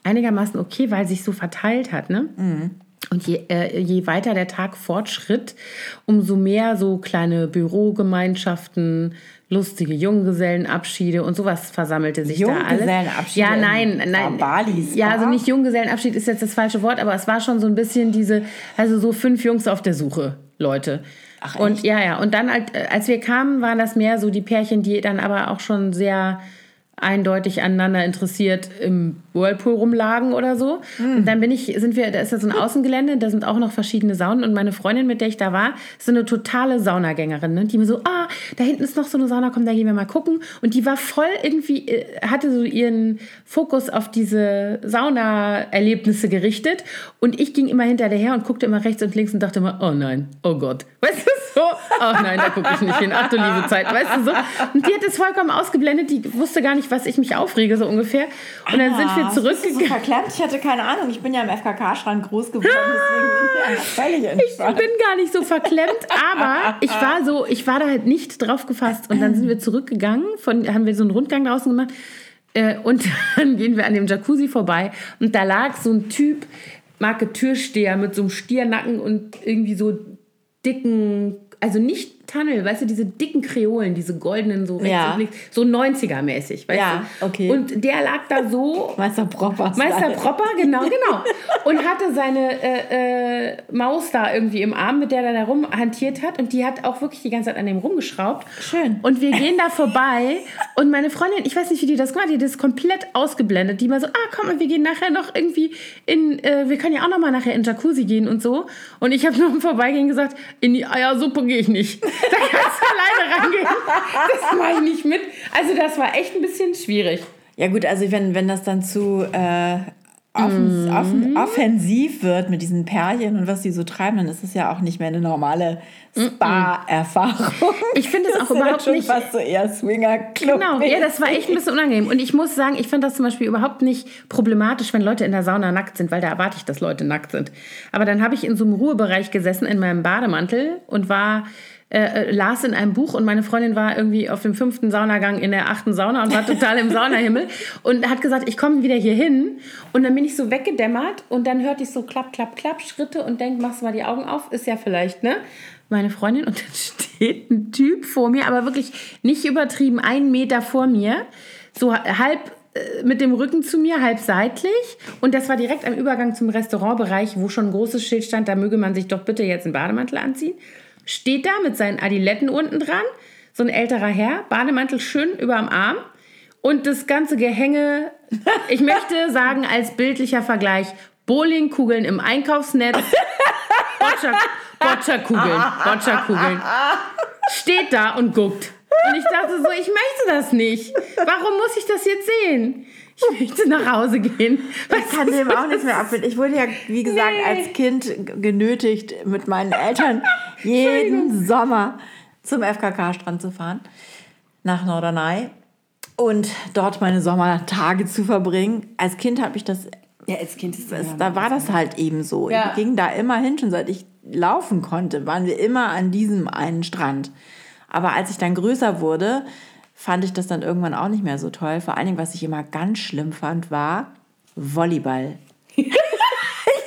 einigermaßen okay, weil sich so verteilt hat, ne? Und je, äh, je weiter der Tag fortschritt, umso mehr so kleine Bürogemeinschaften, lustige Junggesellenabschiede und sowas versammelte sich da alles. Junggesellenabschiede Ja, nein, nein. Balis ja, also nicht Junggesellenabschied ist jetzt das falsche Wort, aber es war schon so ein bisschen diese, also so fünf Jungs auf der Suche, Leute. Ach, und echt? ja, ja. Und dann, als- als wir kamen, waren das mehr so die Pärchen, die dann aber auch schon sehr eindeutig aneinander interessiert im Whirlpool rumlagen oder so. Hm. Und dann bin ich, sind wir, da ist ja so ein Außengelände, da sind auch noch verschiedene Saunen und meine Freundin, mit der ich da war, ist so eine totale Saunagängerin, ne? die mir so, ah, da hinten ist noch so eine Sauna, komm, da gehen wir mal gucken. Und die war voll irgendwie, äh, hatte so ihren Fokus auf diese Sauna-Erlebnisse gerichtet und ich ging immer hinter der her und guckte immer rechts und links und dachte immer, oh nein, oh Gott. Weißt du so? Ach nein, da gucke ich nicht hin. Ach du liebe Zeit, weißt du so? Und die hat es vollkommen ausgeblendet, die wusste gar nicht, was ich mich aufrege, so ungefähr. Und dann sind wir Ah, bist du so zurückgegangen. verklemmt? Ich hatte keine Ahnung. Ich bin ja im FKK-Strand groß geworden, deswegen ich ja völlig Ich entspannt. bin gar nicht so verklemmt, aber ich war so, ich war da halt nicht drauf gefasst. Und dann sind wir zurückgegangen, von, haben wir so einen Rundgang draußen gemacht. Äh, und dann gehen wir an dem Jacuzzi vorbei. Und da lag so ein Typ, Marke Türsteher, mit so einem Stiernacken und irgendwie so dicken, also nicht Tunnel, weißt du, diese dicken Kreolen, diese goldenen, so rechts Ja. und links, so 90er-mäßig, weißt Ja, du? okay. Und der lag da so Meister Propper. Meister Propper, genau, genau. Und hatte seine äh, äh, Maus da irgendwie im Arm, mit der er da rumhantiert hat. Und die hat auch wirklich die ganze Zeit an dem rumgeschraubt. Schön. Und wir gehen da vorbei. Und meine Freundin, ich weiß nicht, wie die das gemacht hat, die hat das komplett ausgeblendet. Die mal so, ah, komm wir gehen nachher noch irgendwie in, äh, wir können ja auch noch mal nachher in Jacuzzi gehen und so. Und ich habe nur im Vorbeigehen gesagt, in die Eiersuppe gehe ich nicht. Da kannst du alleine reingehen. Das mache ich nicht mit. Also das war echt ein bisschen schwierig. Ja gut, also wenn, wenn das dann zu äh, offens, Mhm. offen, offensiv wird mit diesen Pärchen und was die so treiben, dann ist es ja auch nicht mehr eine normale Spa-Erfahrung. Ich finde es Das auch überhaupt schon nicht- fast so eher Swinger-Club. Genau, ja, das war echt ein bisschen unangenehm. Und ich muss sagen, ich fand das zum Beispiel überhaupt nicht problematisch, wenn Leute in der Sauna nackt sind, weil da erwarte ich, dass Leute nackt sind. Aber dann habe ich in so einem Ruhebereich gesessen in meinem Bademantel und war äh, äh, las in einem Buch und meine Freundin war irgendwie auf dem fünften Saunagang in der achten Sauna und war total im Saunahimmel und hat gesagt, ich komme wieder hier hin und dann bin ich so weggedämmert und dann hörte ich so klapp, klapp, klapp Schritte und denk, machst du mal die Augen auf, ist ja vielleicht, ne? Meine Freundin und dann steht ein Typ vor mir, aber wirklich nicht übertrieben, einen Meter vor mir, so halb äh, mit dem Rücken zu mir, halb seitlich. Und das war direkt am Übergang zum Restaurantbereich, wo schon ein großes Schild stand, da möge man sich doch bitte jetzt einen Bademantel anziehen. Steht da mit seinen Adiletten unten dran, so ein älterer Herr, Bademantel schön überm Arm. Und das ganze Gehänge, ich möchte sagen, als bildlicher Vergleich, Bowlingkugeln im Einkaufsnetz, Boccia- Boccia-Kugeln, Boccia-Kugeln. Steht da und guckt. Und ich dachte so, ich möchte das nicht. Warum muss ich das jetzt sehen? Ich möchte nach Hause gehen. Ich kann dem auch nicht mehr abbinden. Ich wurde ja, wie gesagt, Nee. als Kind genötigt, mit meinen Eltern jeden Sommer zum FKK-Strand zu fahren. nach Norderney und dort meine Sommertage zu verbringen. Als Kind habe ich das, Ja, als Kind ist das da war das halt eben so. Ja. Ich ging da immer hin, schon seit ich laufen konnte, waren wir immer an diesem einen Strand. Aber als ich dann größer wurde, fand ich das dann irgendwann auch nicht mehr so toll. Vor allen Dingen, was ich immer ganz schlimm fand, war Volleyball. ich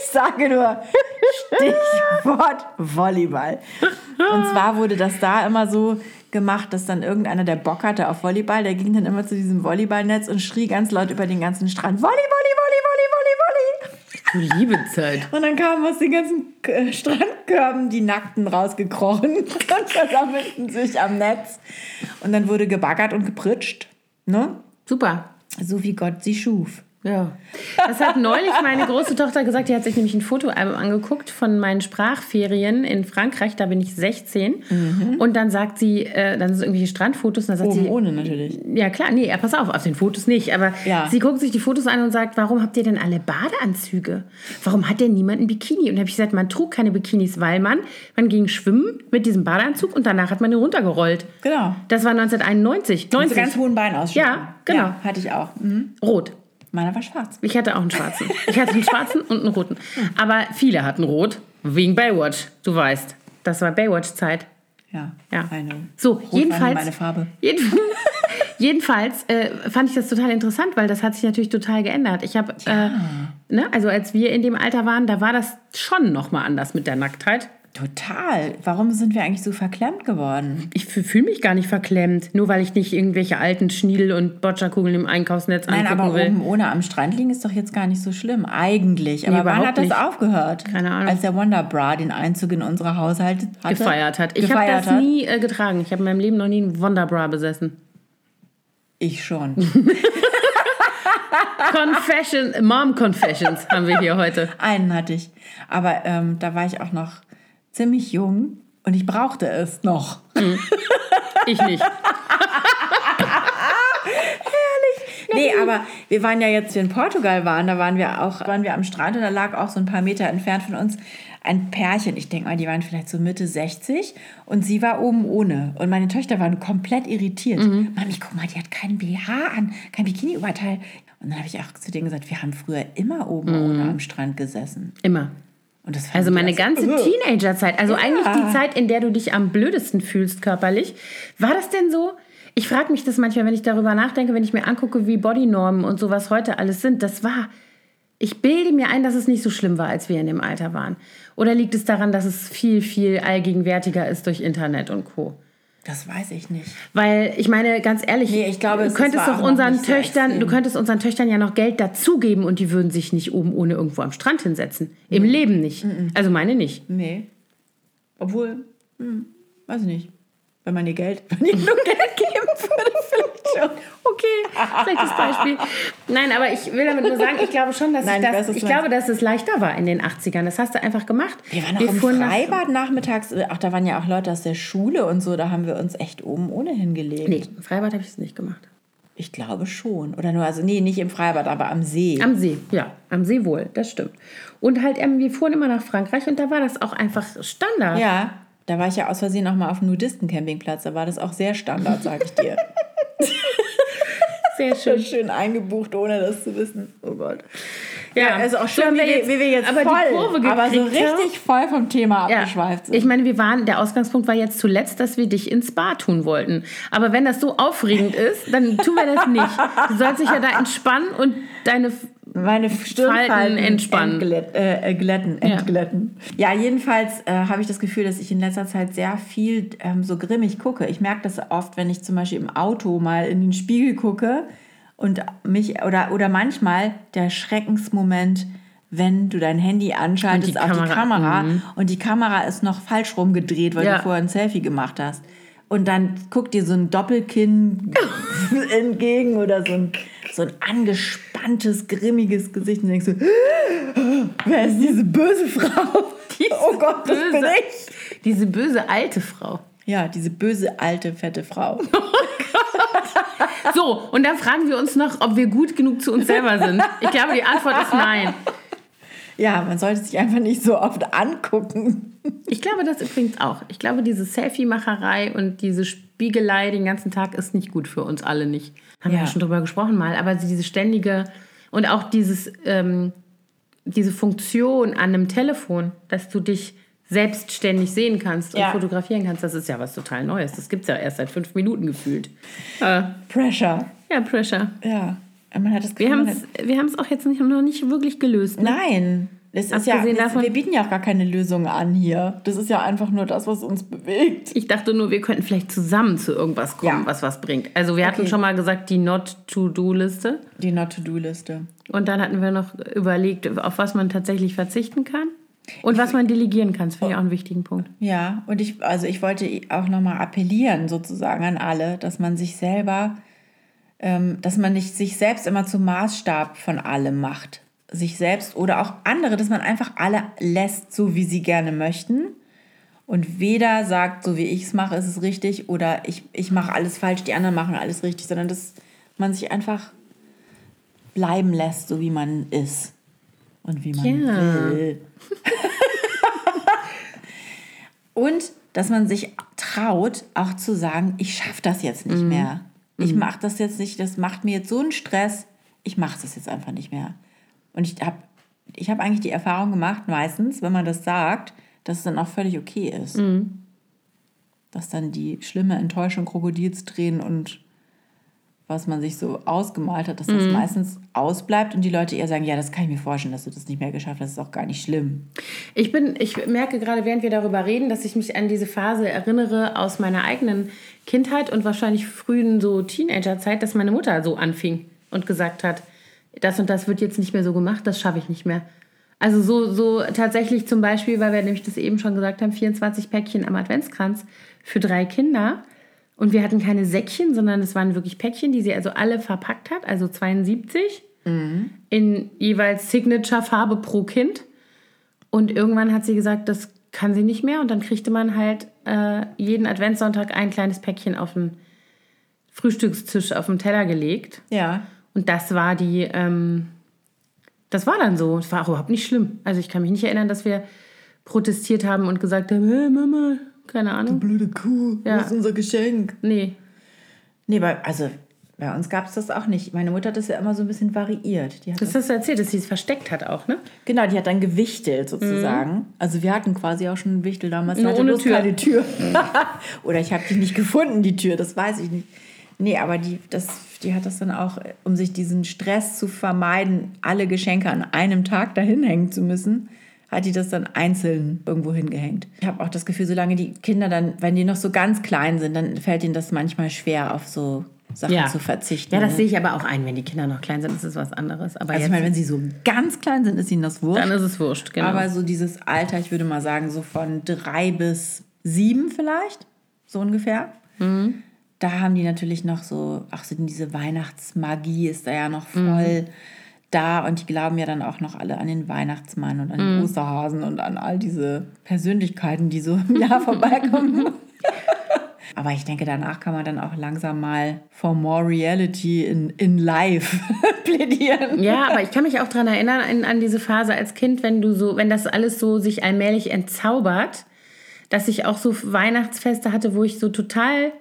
sage nur Stichwort Volleyball. Und zwar wurde das da immer so gemacht, dass dann irgendeiner, der Bock hatte auf Volleyball, der ging dann immer zu diesem Volleyballnetz und schrie ganz laut über den ganzen Strand, Volley, Volley, Volley, Volley, Volley, Volley. Du liebe Zeit. Und dann kamen aus den ganzen äh, Strandkörben die Nackten rausgekrochen und versammelten sich am Netz. Und dann wurde gebaggert und gepritscht, ne? Super. So wie Gott sie schuf. Ja. Das hat neulich meine große Tochter gesagt, die hat sich nämlich ein Fotoalbum angeguckt von meinen Sprachferien in Frankreich, da bin ich 16. Und dann sagt sie, äh, dann sind irgendwelche Strandfotos und dann sagt Oben sie, ohne natürlich. ja klar, nee, ja, pass auf, auf den Fotos nicht, aber Ja. sie guckt sich die Fotos an und sagt, warum habt ihr denn alle Badeanzüge? Warum hat denn niemand ein Bikini? Und dann habe ich gesagt, man trug keine Bikinis, weil man, man ging schwimmen mit diesem Badeanzug und danach hat man ihn runtergerollt. Genau. Das war 1991. Mit so 90. ganz hohen Beinen. Ja, genau. hatte ich auch. Mhm. Rot. Meiner war schwarz. Ich hatte auch einen schwarzen. Ich hatte einen schwarzen und einen roten. Aber viele hatten rot, wegen Baywatch. Du weißt, das war Baywatch-Zeit. Ja, Ja. Know. So, Rot jedenfalls. meine Farbe. Jeden, jedenfalls äh, fand ich das total interessant, weil das hat sich natürlich total geändert. Ich habe, äh, ne, also als wir in dem Alter waren, da war das schon nochmal anders mit der Nacktheit. Total. Warum sind wir eigentlich so verklemmt geworden? Ich fühle mich gar nicht verklemmt, nur weil ich nicht irgendwelche alten Schniedel- und Boccia-Kugeln im Einkaufsnetz Nein, angucken aber will. oben ohne am Strand liegen ist doch jetzt gar nicht so schlimm. Eigentlich. Aber wann überhaupt hat das nicht. aufgehört? Keine Ahnung. Als der Wonder Bra den Einzug in unsere Haushalte hatte? gefeiert hat. Ich habe das hat? nie äh, getragen. Ich habe in meinem Leben noch nie einen Wonderbra besessen. Ich schon. Confession, Mom Confessions haben wir hier heute. Einen hatte ich. Aber ähm, da war ich auch noch ziemlich jung und ich brauchte es noch. Ich nicht. Nee, aber wir waren ja jetzt, wir in Portugal waren, da waren wir auch, waren wir am Strand und da lag auch so ein paar Meter entfernt von uns ein Pärchen. Ich denke mal, die waren vielleicht so Mitte 60 und sie war oben ohne. Und meine Töchter waren komplett irritiert. Mami, guck mal, die hat keinen BH an, kein Bikini-Oberteil. Und dann habe ich auch zu denen gesagt, wir haben früher immer oben ohne am Strand gesessen. Immer. Also meine ganze Ugh. Teenagerzeit, also eigentlich die Zeit, in der du dich am blödesten fühlst körperlich. War das denn so? Ich frage mich das manchmal, wenn ich darüber nachdenke, wenn ich mir angucke, wie Bodynormen und sowas heute alles sind. Das war, ich bilde mir ein, dass es nicht so schlimm war, als wir in dem Alter waren. Oder liegt es daran, dass es viel, viel allgegenwärtiger ist durch Internet und Co.? Das weiß ich nicht. Weil ich meine, ganz ehrlich, Nee, ich glaube, du es- es könntest doch unseren Töchtern, du könntest unseren Töchtern ja noch Geld dazugeben und die würden sich nicht oben ohne irgendwo am Strand hinsetzen. Im Leben nicht. Also meine nicht. Nee. Obwohl, hm, weiß ich nicht. Wenn man ihr Geld, wenn ihr nur Geld geben würde, vielleicht schon. Okay, schlechtes Beispiel. Nein, aber ich will damit nur sagen, ich glaube schon, dass Nein, ich das, ich glaube, dass es leichter war in den 80ern. Das hast du einfach gemacht. Wir waren auch im fuhren nach- Freibad nachmittags. Ach, da waren ja auch Leute aus der Schule und so. Da haben wir uns echt oben ohne hingelegt. Nee, im Freibad habe ich es nicht gemacht. Ich glaube schon. Oder nur, also nee, nicht im Freibad, aber am See. Am See, ja, am See wohl, das stimmt. Und halt, ähm, wir fuhren immer nach Frankreich und da war das auch einfach Standard. ja, da war ich ja aus Versehen auch mal auf dem Nudisten-Campingplatz. Da war das auch sehr Standard, sag ich dir. Sehr schön. Schön eingebucht, ohne das zu wissen. Oh Gott. Ja, Also auch so schön, haben wie, jetzt wie wir jetzt aber voll, die Kurve aber so haben. richtig voll vom Thema Ja, abgeschweift sind. ich meine, wir waren, der Ausgangspunkt war jetzt zuletzt, dass wir dich ins Spa tun wollten. Aber wenn das so aufregend ist, dann tun wir das nicht. Du sollst dich ja da entspannen und deine meine Stirnfalten entspannen. entglätt- äh, äh, glätten, entglätten. Ja, jedenfalls äh, habe ich das Gefühl, dass ich in letzter Zeit sehr viel ähm, so grimmig gucke. Ich merke das oft, wenn ich zum Beispiel im Auto mal in den Spiegel gucke und mich oder, oder manchmal der Schreckensmoment, wenn du dein Handy anschaltest die auf die Kamera- Kamera Mhm. und die Kamera ist noch falsch rumgedreht, weil Ja. du vorher ein Selfie gemacht hast. Und dann guckt dir so ein Doppelkinn entgegen oder so ein, so ein angespanntes, grimmiges Gesicht und denkst du, wer ist diese böse Frau? oh Gott, das bin böse, ich. diese böse alte Frau. Ja, diese böse, alte, fette Frau. So, und dann fragen wir uns noch, ob wir gut genug zu uns selber sind. Ich glaube, die Antwort ist nein. Ja, man sollte sich einfach nicht so oft angucken. Ich glaube das übrigens auch. Ich glaube, diese Selfie-Macherei und diese Spiegelei den ganzen Tag ist nicht gut für uns alle nicht. Haben wir Ja. ja schon drüber gesprochen mal, aber diese ständige und auch dieses, ähm, diese Funktion an einem Telefon, dass du dich selbstständig sehen kannst und Ja. fotografieren kannst, das ist ja was total Neues. Das gibt es ja erst seit fünf Minuten gefühlt. Äh, Pressure. ja, Pressure. Ja. Man hat das Wir haben es auch jetzt nicht, noch nicht wirklich gelöst. Ne? Nein. Das ist ja, das, davon- wir bieten ja auch gar keine Lösung an hier. Das ist ja einfach nur das, was uns bewegt. Ich dachte nur, wir könnten vielleicht zusammen zu irgendwas kommen, Ja. was was bringt. Also wir hatten Okay. schon mal gesagt, die Not-to-Do-Liste. Die Not-to-Do-Liste. Und dann hatten wir noch überlegt, auf was man tatsächlich verzichten kann. Und was man delegieren kann. Finde ich auch einen wichtigen Punkt. Ja, und ich, also ich wollte auch nochmal appellieren sozusagen an alle, dass man sich selber, ähm, dass man nicht sich selbst immer zum Maßstab von allem macht. Sich selbst oder auch andere, dass man einfach alle lässt, so wie sie gerne möchten. Und weder sagt, so wie ich es mache, ist es richtig oder ich, ich mache alles falsch, die anderen machen alles richtig, sondern dass man sich einfach bleiben lässt, so wie man ist und wie man Ja. will. Und dass man sich traut, auch zu sagen, ich schaffe das jetzt nicht mehr. Ich mache das jetzt nicht, das macht mir jetzt so einen Stress, ich mache das jetzt einfach nicht mehr. Und ich habe ich hab eigentlich die Erfahrung gemacht, meistens, wenn man das sagt, dass es dann auch völlig okay ist. Dass dann die schlimme Enttäuschung, Krokodilstränen und was man sich so ausgemalt hat, dass das meistens ausbleibt und die Leute eher sagen, ja, das kann ich mir vorstellen, dass du das nicht mehr geschafft hast, das ist auch gar nicht schlimm. Ich bin, ich merke gerade, während wir darüber reden, dass ich mich an diese Phase erinnere aus meiner eigenen Kindheit und wahrscheinlich frühen so Teenagerzeit, dass meine Mutter so anfing und gesagt hat, das und das wird jetzt nicht mehr so gemacht, das schaffe ich nicht mehr. Also so, so tatsächlich zum Beispiel, weil wir nämlich das eben schon gesagt haben, 24 Päckchen am Adventskranz für drei Kinder. Und wir hatten keine Säckchen, sondern es waren wirklich Päckchen, die sie also alle verpackt hat, also 72 in jeweils Signature-Farbe pro Kind. Und irgendwann hat sie gesagt, das kann sie nicht mehr. Und dann kriegte man halt äh, jeden Adventssonntag ein kleines Päckchen auf den Frühstückstisch auf den Teller gelegt. Ja, Und das war die, ähm, das war dann so. Es war auch überhaupt nicht schlimm. Also ich kann mich nicht erinnern, dass wir protestiert haben und gesagt haben, hey Mama, keine Ahnung. blöde Kuh, Ja. wo ist unser Geschenk? Nee. Nee, bei, also bei uns gab es das auch nicht. Meine Mutter hat das ja immer so ein bisschen variiert. Die hat Das hast du erzählt, dass sie es versteckt hat auch, ne? genau, die hat dann gewichtelt sozusagen. Also wir hatten quasi auch schon einen Wichtel damals. Nur hatte ohne Tür. keine Tür. Oder ich habe die nicht gefunden, die Tür, das weiß ich nicht. Nee, aber die, das, die hat das dann auch, um sich diesen Stress zu vermeiden, alle Geschenke an einem Tag dahin hängen zu müssen, hat die das dann einzeln irgendwo hingehängt. Ich habe auch das Gefühl, solange die Kinder dann, wenn die noch so ganz klein sind, dann fällt ihnen das manchmal schwer, auf so Sachen zu verzichten. Ja, das ne? sehe ich aber auch ein. Wenn die Kinder noch klein sind, ist es was anderes. Aber Also ich meine, wenn sie so ganz klein sind, ist ihnen das wurscht. dann ist es wurscht, genau. Aber so dieses Alter, ich würde mal sagen, so von drei bis sieben vielleicht, so ungefähr. Mhm. Da haben die natürlich noch so, ach so diese Weihnachtsmagie ist da ja noch voll da und die glauben ja dann auch noch alle an den Weihnachtsmann und an den Mhm. Osterhasen und an all diese Persönlichkeiten, die so im Jahr vorbeikommen. Aber ich denke, danach kann man dann auch langsam mal for more reality in, in life plädieren. Ja, aber ich kann mich auch daran erinnern, an, an diese Phase als Kind, wenn du so, wenn das alles so sich allmählich entzaubert, dass ich auch so Weihnachtsfeste hatte, wo ich so total,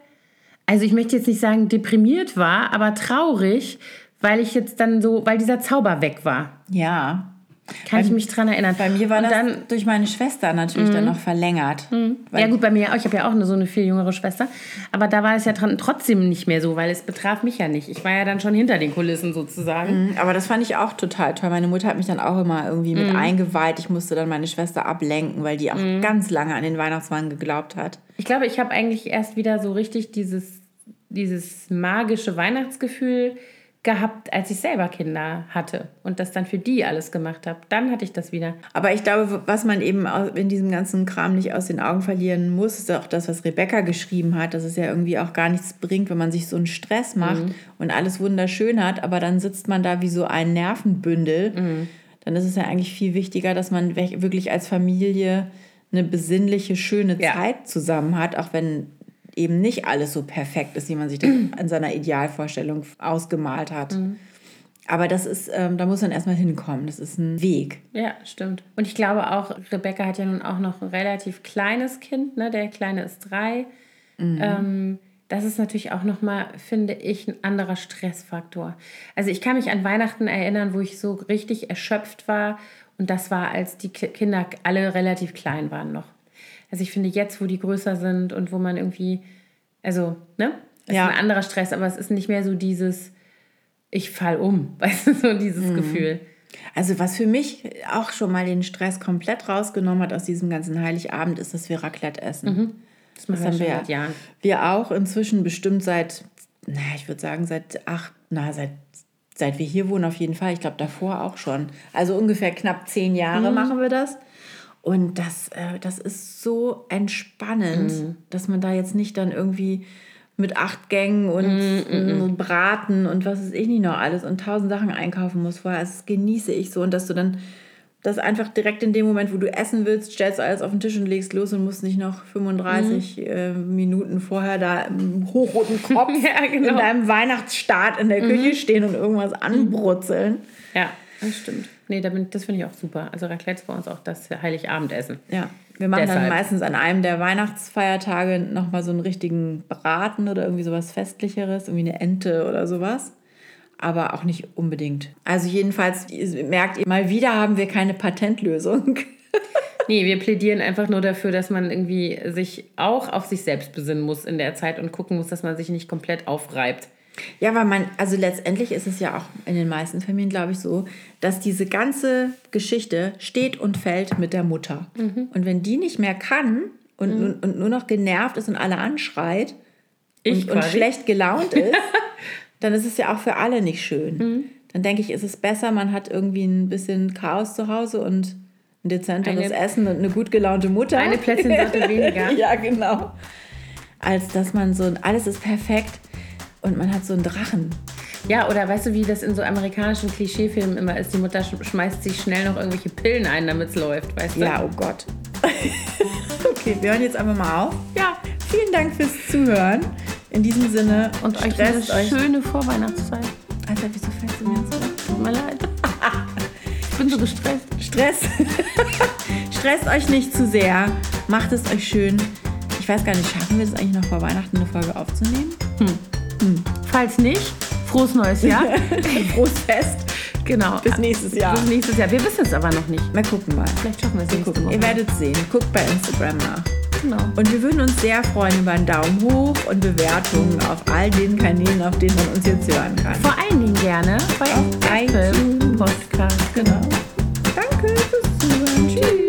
also ich möchte jetzt nicht sagen deprimiert war, aber traurig, weil ich jetzt dann so, weil dieser Zauber weg war. Ja, Kann ich mich dran erinnern. Bei mir war Und das dann, Mhm. durch meine Schwester natürlich dann noch verlängert. ja gut, bei mir auch. Ich habe ja auch eine, so eine viel jüngere Schwester. Aber da war es ja dran, trotzdem nicht mehr so, weil es betraf mich ja nicht. Ich war ja dann schon hinter den Kulissen sozusagen. Aber das fand ich auch total toll. Meine Mutter hat mich dann auch immer irgendwie Mhm. mit eingeweiht. Ich musste dann meine Schwester ablenken, weil die auch ganz lange an den Weihnachtsmann geglaubt hat. Ich glaube, ich habe eigentlich erst wieder so richtig dieses, dieses magische Weihnachtsgefühl gehabt, als ich selber Kinder hatte und das dann für die alles gemacht habe. Dann hatte ich das wieder. Aber ich glaube, was man eben in diesem ganzen Kram nicht aus den Augen verlieren muss, ist auch das, was Rebecca geschrieben hat, dass es ja irgendwie auch gar nichts bringt, wenn man sich so einen Stress macht und alles wunderschön hat, aber dann sitzt man da wie so ein Nervenbündel. Dann ist es ja eigentlich viel wichtiger, dass man wirklich als Familie eine besinnliche, schöne Ja. Zeit zusammen hat, auch wenn eben nicht alles so perfekt ist, wie man sich das in seiner Idealvorstellung ausgemalt hat. Aber das ist, ähm, da muss man erstmal hinkommen. Das ist ein Weg. Ja, stimmt. Und ich glaube auch, Rebecca hat ja nun auch noch ein relativ kleines Kind, ne? Der Kleine ist drei. Ähm, das ist natürlich auch nochmal, finde ich, ein anderer Stressfaktor. Also ich kann mich an Weihnachten erinnern, wo ich so richtig erschöpft war. Und das war, als die Kinder alle relativ klein waren noch. Also ich finde jetzt, wo die größer sind und wo man irgendwie, also, ne? Es ja. ist ein anderer Stress, aber es ist nicht mehr so dieses, ich fall um, weißt du, so dieses mhm. Gefühl. Also was für mich auch schon mal den Stress komplett rausgenommen hat aus diesem ganzen Heiligabend, ist, dass wir Raclette essen. Mhm. Das, das haben wir seit Jahren. Wir auch inzwischen bestimmt seit, na, ich würde sagen, seit acht, na, seit, seit wir hier wohnen auf jeden Fall. Ich glaube, davor auch schon. Also ungefähr knapp zehn Jahre mhm. machen wir das. Und das, äh, das ist so entspannend, mhm. dass man da jetzt nicht dann irgendwie mit acht Gängen und mm, mm, Braten und was weiß ich nicht noch alles und tausend Sachen einkaufen muss vorher. Das genieße ich so und dass du dann das einfach direkt in dem Moment, wo du essen willst, stellst du alles auf den Tisch und legst los und musst nicht noch 35 mhm. äh, Minuten vorher da im hochroten Kopf ja, genau. in deinem Weihnachtsstart in der Küche mhm. stehen und irgendwas anbrutzeln. Ja, das stimmt. Nee, das finde ich auch super. Also Raclette ist bei uns auch das Heiligabendessen. Ja. Wir machen Deshalb. dann meistens an einem der Weihnachtsfeiertage nochmal so einen richtigen Braten oder irgendwie sowas Festlicheres, irgendwie eine Ente oder sowas aber auch nicht unbedingt. Also jedenfalls merkt ihr, mal wieder haben wir keine Patentlösung. nee, wir plädieren einfach nur dafür, dass man irgendwie sich auch auf sich selbst besinnen muss in der Zeit und gucken muss, dass man sich nicht komplett aufreibt. Ja, weil man, also letztendlich ist es ja auch in den meisten Familien, glaube ich, so, dass diese ganze Geschichte steht und fällt mit der Mutter. Mhm. Und wenn die nicht mehr kann und, mhm. und, nur noch genervt ist und alle anschreit und, und, schlecht gelaunt ist, dann ist es ja auch für alle nicht schön. Mhm. Dann denke ich, ist es besser, man hat irgendwie ein bisschen Chaos zu Hause und ein dezenteres eine, Essen und eine gut gelaunte Mutter. Eine Plätzchensorte weniger. ja, genau. Als dass man so, alles ist perfekt und man hat so einen Drachen. Ja, oder weißt du, wie das in so amerikanischen Klischeefilmen immer ist? Die Mutter schmeißt sich schnell noch irgendwelche Pillen ein, damit es läuft, weißt du? Ja, oh Gott. okay, wir hören jetzt einfach mal auf. Ja. Vielen Dank fürs Zuhören. In diesem Sinne und euch eine euch. schöne Vorweihnachtszeit. Alter, wieso fällst du mir ins Wort? Tut mir leid. ich bin so gestresst. Stress. Stresst euch nicht zu sehr. Macht es euch schön. Ich weiß gar nicht, schaffen wir es eigentlich noch vor Weihnachten eine Folge aufzunehmen? Hm. Hm. Falls nicht, frohes neues Jahr. frohes Fest. Genau. Bis nächstes Jahr. Bis nächstes Jahr. Wir wissen es aber noch nicht. Mal gucken mal. Vielleicht schaffen wir es nächste Woche. Ihr werdet sehen. Guckt bei Instagram nach. Genau. Und wir würden uns sehr freuen über einen Daumen hoch und Bewertungen auf all den Kanälen, auf denen man uns jetzt hören kann. Vor allen Dingen gerne bei auf iTunes Podcast. Genau. Danke fürs Zuhören.